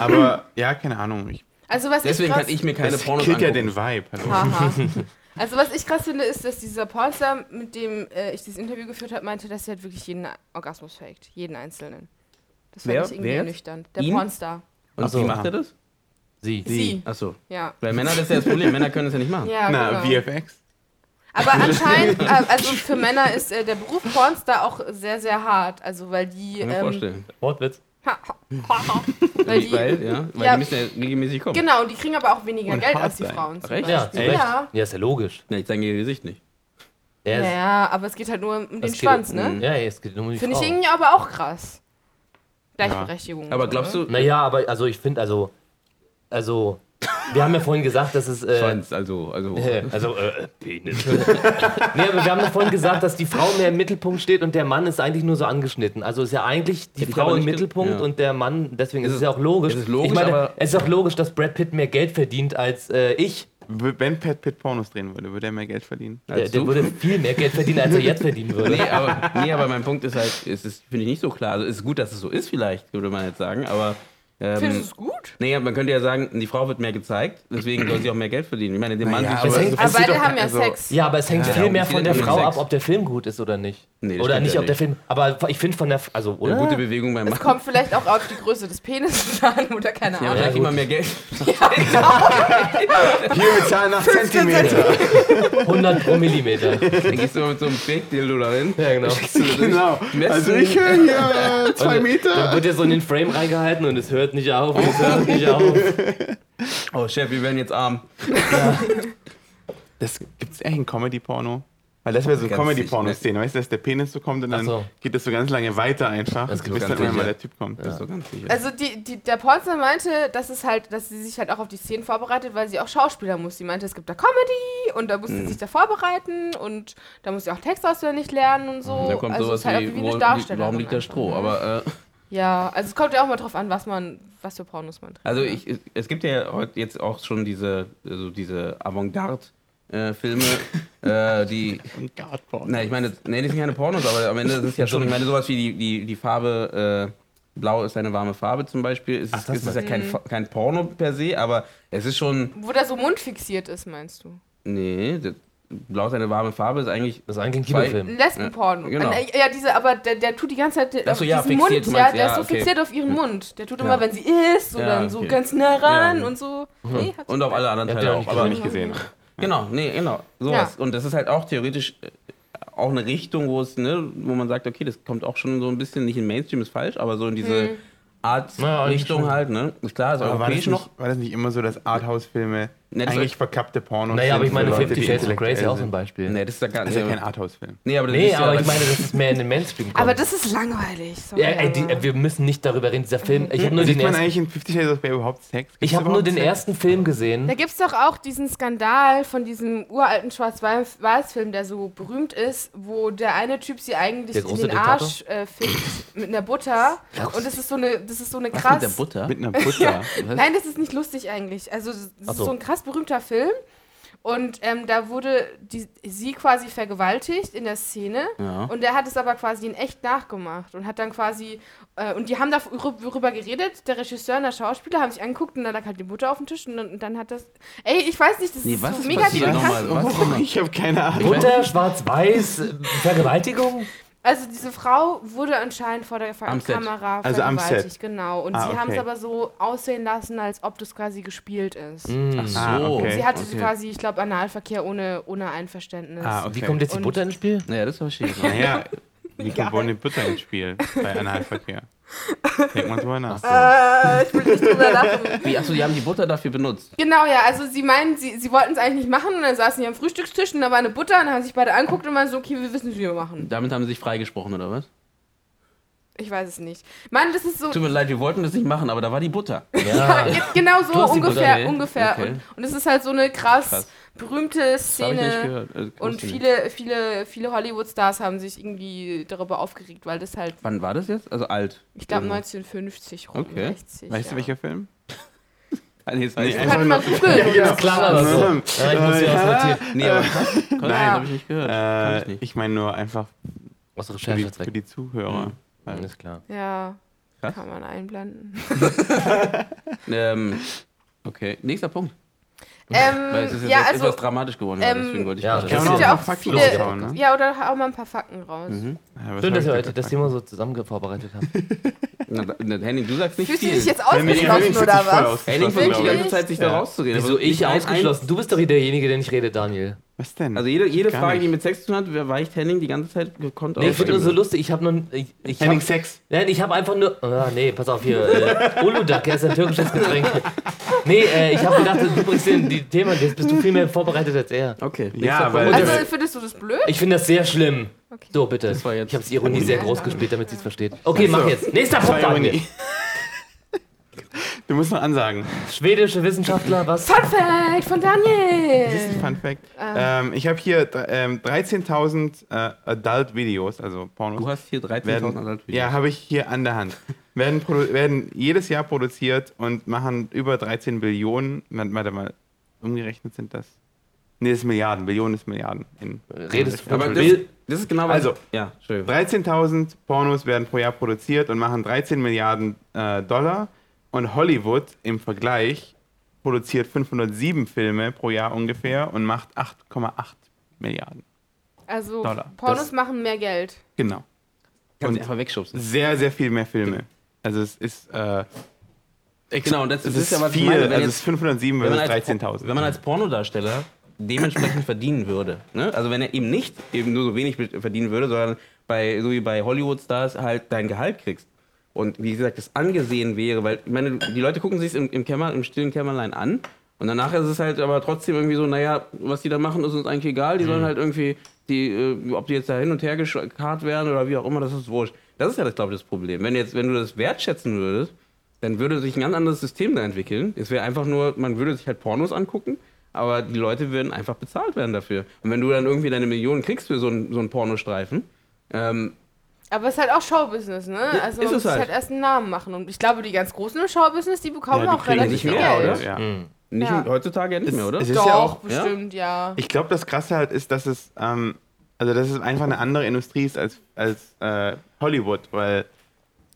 Aber ja, keine Ahnung. Ich, Also was deswegen ich kann krass, ich mir keine das Pornos killt ja den Vibe. Also was ich krass finde, ist, dass dieser Pornstar, mit dem äh, ich dieses Interview geführt habe, meinte, dass er halt wirklich jeden Orgasmus faked. Jeden einzelnen. Das fand Wer? ich irgendwie Wer ernüchternd. Der Ihn? Pornstar. Und so. wie macht er das? Sie. Sie. Achso. Ja. Weil Männer, das ist ja das Problem. Männer können das ja nicht machen. Ja, Na, genau. VFX? Aber anscheinend, äh, also für Männer ist äh, der Beruf Pornstar auch sehr, sehr hart. Also weil die, Kann ich mir ähm, vorstellen. Wortwitz. weil die, weil, ja, weil Ja. die müssen ja regelmäßig kommen. genau, und die kriegen aber auch weniger Und Geld als die sein. Frauen. Recht? Ja, Recht. Ja. Ja, ist ja logisch. Ja, ich zeige ihr Gesicht nicht. Ja, aber es geht halt nur um den Das geht- Schwanz, ne? Ja, es geht nur um die Finde ich irgendwie aber auch krass. Gleichberechtigung. Aber glaubst ne? du, Naja, aber also ich finde, also, also, wir haben ja vorhin gesagt, dass es. Äh, Schwanz, also, also. äh, also, äh, Penis. nee, aber wir haben ja vorhin gesagt, dass die Frau mehr im Mittelpunkt steht und der Mann ist eigentlich nur so angeschnitten. Also ist ja eigentlich die ich Frau im Mittelpunkt ja. und der Mann, deswegen ist es ja auch logisch. es ist logisch, ich meine, aber- es ist auch logisch, dass Brad Pitt mehr Geld verdient als äh, ich. Wenn Pat Pitt Pornos drehen würde, würde er mehr Geld verdienen. Der, als der du? würde viel mehr Geld verdienen, als er jetzt verdienen würde. Nee, aber, nee, aber mein Punkt ist halt, es ist, finde ich, nicht so klar. Also, es ist gut, dass es so ist, vielleicht, würde man jetzt sagen, aber. Findest Ähm, du es gut? nee, man könnte ja sagen, die Frau wird mehr gezeigt, deswegen soll sie auch mehr Geld verdienen. Ich meine, dem Mann Naja, aber hängt- Aber es beide doch- haben ja also- Sex. Ja, aber es hängt Ja, viel ja, mehr von der Frau Sex? ab, ob der Film gut ist oder nicht. Nee, das oder nicht, ja ob der. Film. Aber ich finde von der. Also, oder? eine gute Bewegung beim Es Mann. kommt vielleicht auch auf die Größe des Penis an oder keine Ja, Ahnung. sag immer mehr Geld. Hier, wir zahlen nach Zentimeter. 100 pro Millimeter. Dann gehst du mit so einem Fake-Dildo dahin. Ja, genau. genau. Messen. Also ich höre hier zwei Dann Meter. wird ja so in den Frame reingehalten und es hört nicht auf es hört nicht auf. Oh, Chef, wir werden jetzt arm. Das gibt's echt ein Comedy-Porno? Weil das wäre so eine Comedy-Porno-Szene, weißt du, dass der Penis so kommt und dann so. geht das so ganz lange weiter einfach, Das bis gibt's dann ganz irgendwann mal sicher. der Typ kommt. Das ist doch ganz sicher. Also die, die, der Pornstar meinte, dass es halt, dass sie sich halt auch auf die Szenen vorbereitet, weil sie auch Schauspieler muss. Sie meinte, es gibt da Comedy und da muss Mhm. sie sich da vorbereiten und da muss sie auch Text auswendig lernen und so. da kommt also sowas halt wie, wie wie, Darstellerin warum liegt da einfach, Stroh? ne? Aber äh, Ja, also es kommt ja auch mal drauf an, was man, was für Pornos man trägt. also ich, es gibt ja heute jetzt auch schon diese, also diese Avantgarde-Filme, äh, die Guard-Porno. Na, ich meine, nee, das sind keine Pornos, aber am Ende ist es ja schon, ich meine, sowas wie die, die, die Farbe, äh, Blau ist eine warme Farbe zum Beispiel, ist, Ach, das ist es ja kein, kein Porno per se, aber es ist schon, Wo der so mundfixiert ist, meinst du? nee, das, Blau ist eine warme Farbe ist eigentlich, Das ist eigentlich ein Kinofilm. Lesbenporno. Ja, genau. Äh, Ja, diese, aber der, der tut die ganze Zeit Ach so, auf ja, diesen fixiert, Mund, ja, der ja, ist so okay. fixiert auf ihren Mund. Der tut Ja. immer, wenn sie isst Ja, dann so okay. ganz nah ran Ja. und so. Nee, hat und auf alle anderen Teile auch, noch aber nicht gesehen. Genau, nee, genau. Sowas. Und das ist halt auch theoretisch äh, auch eine Richtung, wo es, ne, wo man sagt, okay, das kommt auch schon so ein bisschen, nicht in Mainstream ist falsch, aber so in diese Art Ja, eigentlich Richtung schon. halt, ne? Ist klar, ist Aber war das, europäisch nicht, noch. war das nicht immer so, dass Arthouse-Filme Nee, eigentlich verkappte Pornos Naja, aber ich meine, Leute, Fifty die Shades of Grey ist ja auch so ein Beispiel. Nee, das ist ja gar nicht. Das ist ja kein Arthouse-Film. Nee, aber Nee, ist ja, aber ich meine, das ist mehr in den Mainstream kommt. Aber das ist langweilig. Sorry, ja, ey, die, aber- wir müssen nicht darüber reden, dieser Film. Ich habe nur den man ersten, eigentlich in Fifty Shades of Grey überhaupt Sex? Gibt's ich habe nur den Sex? ersten Film gesehen. Da gibt es doch auch diesen Skandal von diesem uralten Schwarz-Weiß-Film, der so berühmt ist, wo der eine Typ sie eigentlich in den Arsch äh, fickt mit einer Butter. Und das ist so eine, das ist so eine was krass. mit der Butter. Mit einer Butter. Was? Nein, das ist nicht lustig eigentlich. Also das ist so. so ein krass berühmter Film. Und ähm, da wurde die, sie quasi vergewaltigt in der Szene. Ja. Und er hat es aber quasi in echt nachgemacht und hat dann quasi. Äh, und die haben darüber geredet, der Regisseur und der Schauspieler haben sich angeguckt und dann lag halt die Butter auf dem Tisch und dann, und dann hat das. Ey, ich weiß nicht, das Nee, ist was so ist mega die ich habe keine Ahnung. Butter, Schwarz-Weiß, Vergewaltigung? Also diese Frau wurde anscheinend vor der Ver Am Set. Kamera Also am Set. vergewaltigt, genau. Und Ah, sie haben es okay. aber so aussehen lassen, als ob das quasi gespielt ist. Ach so. Ah, okay. Sie hatte okay. quasi, ich glaube, Analverkehr ohne, ohne Einverständnis. Ah, okay. Wie kommt jetzt die Und- Butter ins Spiel? Naja, das verstehe ich. Naja, wie kommt wohl die Butter ins Spiel bei Analverkehr? Denk mal drüber nach. Äh, ich will nicht drüber lachen. Wie, achso, die haben die Butter dafür benutzt. Genau, ja, also sie meinen, sie, sie wollten es eigentlich nicht machen und dann saßen sie am Frühstückstisch und da war eine Butter und dann haben sich beide angeguckt und waren so, okay, wir wissen nicht, wie wir machen. Damit haben sie sich freigesprochen, oder was? Ich weiß es nicht. Mann, das ist so. Tut mir leid, wir wollten das nicht machen, aber da war die Butter. Ja. Ge- Genau so ungefähr, ungefähr. okay. Und, es ist halt so eine krass, Krass. berühmte Das habe ich nicht Szene. gehört. Also, Und viele, viele, viele Hollywood-Stars haben sich irgendwie darüber aufgeregt, weil das halt, Wann war das jetzt? Also alt. ich glaube, Ja. 1950 rum, Okay. 60. Weißt du, ja. welcher Film? Ah, nee, ich Kann nur- googeln. oder? Das klang aber so. Ähm, Ja, ich muss äh, ja was ja. notieren. Nee, aber Nein, Ja. habe ich nicht gehört. Äh, ich ich meine nur einfach für die, für die Zuhörer. Mhm. Alles klar. Ja, Krass. kann man einblenden. Ähm, okay, nächster Punkt. Ähm, Weil es ist jetzt ja, etwas also, dramatisch geworden, ähm, deswegen wollte ich ja, gerade- Kann man ja ein auch paar Fakten viele, raushauen, ne? ja, oder hau mal ein paar Fakten raus. Mhm. Ja, Schön, dass ihr heute da das Thema so zusammen vorbereitet habt. Na, na, Henning, du sagst nicht Fühlst du viel. dich jetzt Henning- Henning ausgeschlossen oder was? Henning versucht die ganze Zeit, sich da rauszureden. Wieso ich ausgeschlossen? Du bist doch derjenige, der nicht redet, Daniel. Was denn? Also jede, jede Frage, nicht. die mit Sex zu tun hat, weicht Henning die ganze Zeit gekonnt Nee, ich finde nur so lustig. Ich habe nur. Ich, ich Henning hab, Sex. Nein, ich habe einfach nur. Ah, nee, pass auf hier. Äh, Uludak, er ist ein türkisches Getränk. Nee, äh, ich habe gedacht, du bringst den, die Themen. Jetzt bist du viel mehr vorbereitet als er. Okay. Ja, nächster weil-. Also findest du das blöd? Ich finde das sehr schlimm. Okay. So, bitte. Das war jetzt- ich habe die Ironie sehr groß gespielt, damit sie es versteht. Okay, mach so. jetzt. Nächster Das Punkt, Daniel. Du musst noch ansagen. Schwedische Wissenschaftler, was? Fun Fact von Das ist Daniel. ein Fun Fact. Ähm, ich habe hier ähm, 13.000 äh, Adult-Videos, also Pornos. Du hast hier 13.000 werden, Adult-Videos. ja, habe ich hier an der Hand. Werden, werden jedes Jahr produziert und machen über 13 Billionen. Warte mal, umgerechnet sind das. Nee, das ist Milliarden. Billionen ist Milliarden. In, Redest du Aber von das, das ist genau was. Also, ja, schön. 13.000 Pornos werden pro Jahr produziert und machen 13 Milliarden äh, Dollar. Und Hollywood im Vergleich produziert 507 Filme pro Jahr ungefähr und macht 8,8 Milliarden. Also Dollar. Pornos Das- machen mehr Geld. Genau. Kannst einfach wegschubsen. Sehr, sehr viel mehr Filme. Also es ist, äh, Genau, und das, das ist, ist ja was ich viel. meine. Wenn also es ist 507 wenn man, versus als, 13.000. wenn man als Pornodarsteller dementsprechend verdienen würde. Ne? Also wenn er eben nicht eben nur so wenig verdienen würde, sondern bei, so wie bei Hollywood-Stars halt dein Gehalt kriegst. Und wie gesagt, das angesehen wäre, weil ich meine, die Leute gucken sich im, im, Kämmer, im stillen Kämmerlein an und danach ist es halt aber trotzdem irgendwie so, naja, was die da machen, ist uns eigentlich egal. Die sollen halt irgendwie, die, äh, ob die jetzt da hin und her gekarrt werden oder wie auch immer, das ist wurscht. Das ist ja, glaube ich, das Problem. Wenn, jetzt, wenn du das wertschätzen würdest, dann würde sich ein ganz anderes System da entwickeln. Es wäre einfach nur, man würde sich halt Pornos angucken, aber die Leute würden einfach bezahlt werden dafür. Und wenn du dann irgendwie deine Millionen kriegst für so einen, so einen Pornostreifen, ähm, Aber es ist halt auch Showbusiness, ne? Also ist man es muss halt. halt erst einen Namen machen. Und ich glaube, die ganz Großen im Showbusiness, die bekommen Ja, die auch relativ nicht viel mehr, Geld. oder? Ja. nicht Ja. heutzutage ja nicht mehr, oder? Es ist Doch, ja auch, bestimmt, ja. ich glaube, das Krasse halt ist, dass es, ähm, also dass es einfach eine andere Industrie ist als, als äh, Hollywood, weil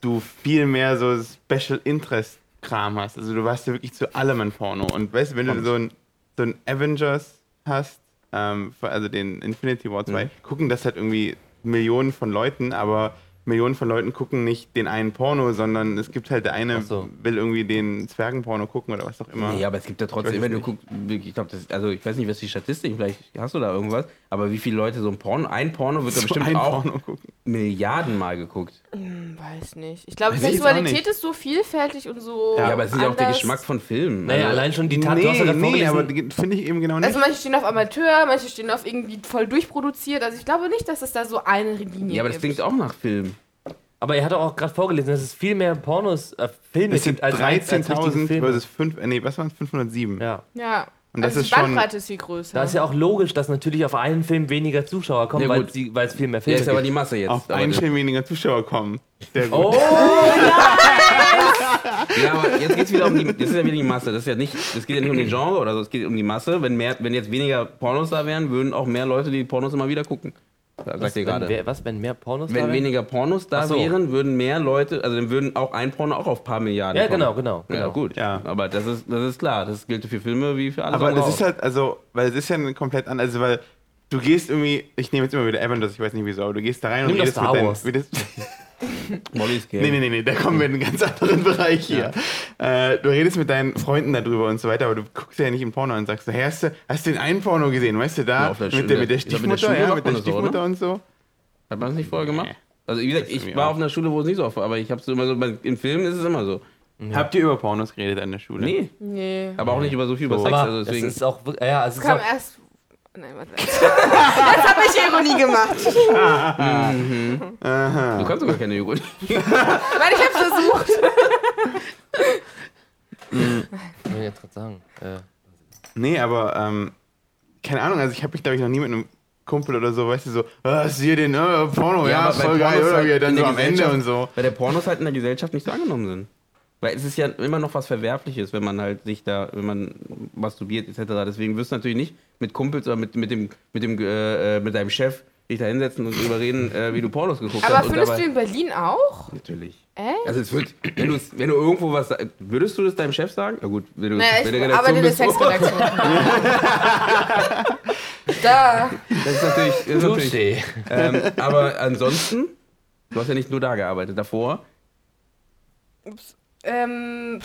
du viel mehr so Special Interest Kram hast. Also du warst ja wirklich zu allem ein Porno. Und weißt du, wenn du so ein, so ein Avengers hast, ähm, also den Infinity War 2, Mhm. gucken das halt irgendwie Millionen von Leuten, aber Millionen von Leuten gucken nicht den einen Porno, sondern es gibt halt der eine so. will irgendwie den Zwergenporno gucken oder was auch immer. Nee, aber es gibt ja trotzdem, wenn du guckst, ich glaube, das, also ich weiß nicht, was die Statistik, vielleicht hast du da irgendwas, aber wie viele Leute so ein Porno, ein Porno wird da So bestimmt ein auch Porno gucken. Milliarden Mal geguckt. Hm, Weiß nicht. Ich glaube, Sexualität ist so vielfältig und so. Ja, aber es ist ja auch der. Geschmack von Filmen. Naja, Also- allein schon die Tat, du hast ja Nee, gerade nee, aber die- finde ich eben genau nicht. Also manche stehen auf Amateur, manche stehen auf irgendwie voll durchproduziert. Also ich glaube nicht, dass es da so eine Linie ja, aber das gibt. klingt auch nach Film. Aber er hat doch auch gerade vorgelesen, dass es viel mehr Pornos, äh, Filme es sind gibt als, als richtige 13.000 Filme. versus 5, äh, nee, was waren es? 507. Ja. Ja. Und das also ist die schon- Bandbreite ist viel größer. Da ist ja auch logisch, dass natürlich auf einen Film weniger Zuschauer kommen, Ja, weil gut. sie- weil es viel mehr Ja, Filme ist aber gibt. die Masse jetzt. Auf aber einen Film weniger Zuschauer kommen. Sehr gut. Oh, Ja, aber jetzt geht es wieder um die, das ist ja wieder die Masse. Das ist ja nicht, es geht ja nicht um den Genre oder so, es geht um die Masse. Wenn, mehr, wenn jetzt weniger Pornos da wären, würden auch mehr Leute die Pornos immer wieder gucken. Sagt ihr wenn, gerade. wer, was, wenn mehr Pornos da Wenn wären? weniger Pornos da so. wären, würden mehr Leute, also dann würden auch ein Porno auch auf ein paar Milliarden Ja, kommen. genau, genau. Ja, genau. gut. Ja. Aber das ist, das ist klar. Das gilt für Filme wie für alles Aber das ist auch. halt, also, weil es ist ja ein komplett anders, also, weil du gehst irgendwie, ich nehme jetzt immer wieder Avengers, ich weiß nicht wieso, aber du gehst da rein Nimm und redest Star mit deinen, redest, Molly's Game. Nee, nee, nee, nee, da kommen wir in einen ganz anderen Bereich hier. Äh, du redest mit deinen Freunden darüber und so weiter, aber du guckst ja nicht im Porno und sagst, hey, hast du, hast du den einen Porno gesehen, weißt du, da Ja, mit, der, mit der mit Stiefmutter, ja, mit der das Stiefmutter und so. Hat man das nicht vorher gemacht? Nee. Also wie gesagt, ich war auch. auf einer Schule, wo es nicht so oft war, aber ich habe es immer so, in Filmen ist es immer so. Habt ihr über Pornos geredet an der Schule? Nee, Nee. aber auch nicht über so viel über So. Sex, Aber also es deswegen. ist auch ja, es ist Kam auch, erst. Nein, warte. Jetzt habe ich Ironie gemacht. Du kannst sogar keine Joghurt. Weil ich habe versucht. was soll ich jetzt gerade sagen? Äh, Nee, aber, ähm, keine Ahnung, also ich habe mich, glaube ich, noch nie mit einem Kumpel oder so, weißt du, so, ah, hier den äh, Porno, ja, bei voll geil, oder halt wie er dann so am Ende und so. Weil der Pornos halt in der Gesellschaft nicht so angenommen sind. Weil es ist ja immer noch was Verwerfliches, wenn man halt sich da, wenn man masturbiert etc. Deswegen wirst du natürlich nicht mit Kumpels oder mit, mit dem, mit dem, äh, äh, mit deinem Chef dich da hinsetzen und drüber reden, äh, wie du Pornos geguckt Aber hast. und findest du in Berlin auch? Natürlich. Echt? Also es wird, wenn, du's- wenn du irgendwo was würdest du das deinem Chef sagen? Na gut, wenn du, Naja, wenn du ich Redaktion arbeite in der bist, Sexredaktion. da. Das ist natürlich, das ist natürlich ähm, aber ansonsten, du hast ja nicht nur da gearbeitet, davor. Ähm,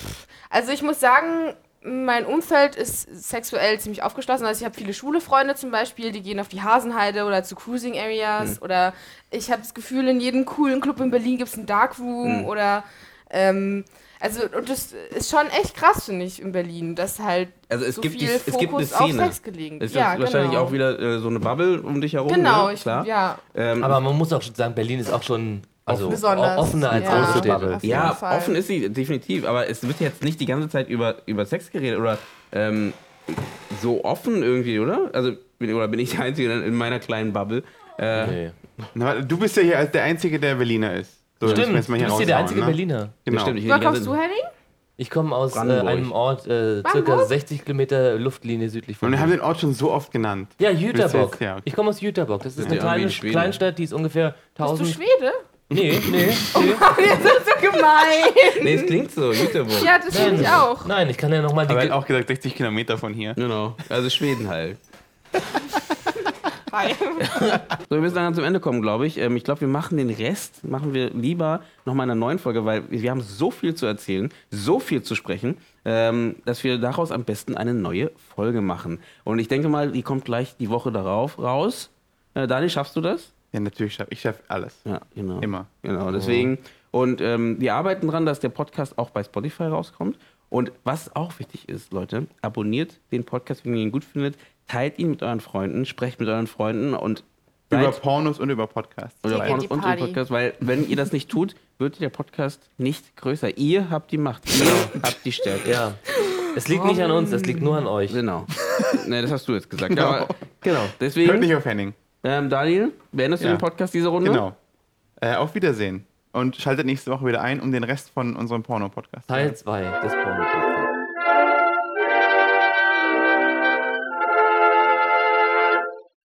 also ich muss sagen, mein Umfeld ist sexuell ziemlich aufgeschlossen. Also ich habe viele Schulefreunde zum Beispiel, die gehen auf die Hasenheide oder zu Cruising Areas. Hm. Oder ich habe das Gefühl, in jedem coolen Club in Berlin gibt es einen Darkroom. Hm. Oder ähm, also und das ist schon echt krass, finde ich, in Berlin, dass halt Also es so gibt, viel die, es gibt eine Fokus auf Szene. Sex gelegen Es ist ja, wahrscheinlich genau. auch wieder äh, so eine Bubble um dich herum. Genau, ne? ich, klar. ja. Ähm, Aber man muss auch schon sagen, Berlin ist auch schon also Besonders. offener als Ja, Städte. jeden ja, Fall. offen ist sie definitiv, aber es wird jetzt nicht die ganze Zeit über, über Sex geredet oder ähm, so offen irgendwie, oder? Also, bin- oder bin ich der Einzige in meiner kleinen Bubble? Äh, Nee. Na, du bist ja hier als der Einzige, der Berliner ist. So, Stimmt, du bist hier der einzige ne? Berliner. Genau. stimmt, ich Woher kommst du, Henning? Ich komme aus äh, einem Ort äh, circa Brandenburg? 60 Kilometer Luftlinie südlich von Und wir haben den Ort schon so oft genannt. Ja, Jüterbock. ja, okay. Ich komme aus Jüterbock. Das ist Ja, eine kleine. Kleinstadt, die ist ungefähr Bist du 1000... Schwede? Nee, nee, nee. Ihr seid so gemein. Nee, es klingt so, Jüterbog. Ja, das finde ich auch. Nein, ich kann ja nochmal die... Aber er hat auch gesagt, 60 Kilometer von hier. Genau, also Schweden halt. Hi. So, wir müssen dann zum Ende kommen, glaube ich. Ähm, ich glaube, wir machen den Rest, machen wir lieber nochmal in einer neuen Folge, weil wir haben so viel zu erzählen, so viel zu sprechen, ähm, dass wir daraus am besten eine neue Folge machen. Und ich denke mal, die kommt gleich die Woche darauf raus. Äh, Dani, schaffst du das? Ja, natürlich schaff ich schaff alles. Ja, genau. Immer. Genau, deswegen. Und ähm, wir arbeiten dran, dass der Podcast auch bei Spotify rauskommt. Und was auch wichtig ist, Leute, abonniert den Podcast, wenn ihr ihn gut findet, teilt ihn mit euren Freunden, sprecht mit euren Freunden und Über Pornos und über Podcasts. oder Geht Pornos und den Party. Podcast, weil wenn ihr das nicht tut, wird der Podcast nicht größer. Ihr habt die Macht, ihr habt die Stärke. Ja. Es liegt nicht an uns, es liegt nur an euch. Genau. ne, das hast du jetzt gesagt. Genau. Aber, genau. Hört Deswegen, nicht auf Henning. Ähm, Daniel, beendest du Ja. den Podcast diese Runde? Genau. Äh, auf Wiedersehen. Und schaltet nächste Woche wieder ein, um den Rest von unserem Porno-Podcast zu hören. Teil 2 des Porno-Podcasts.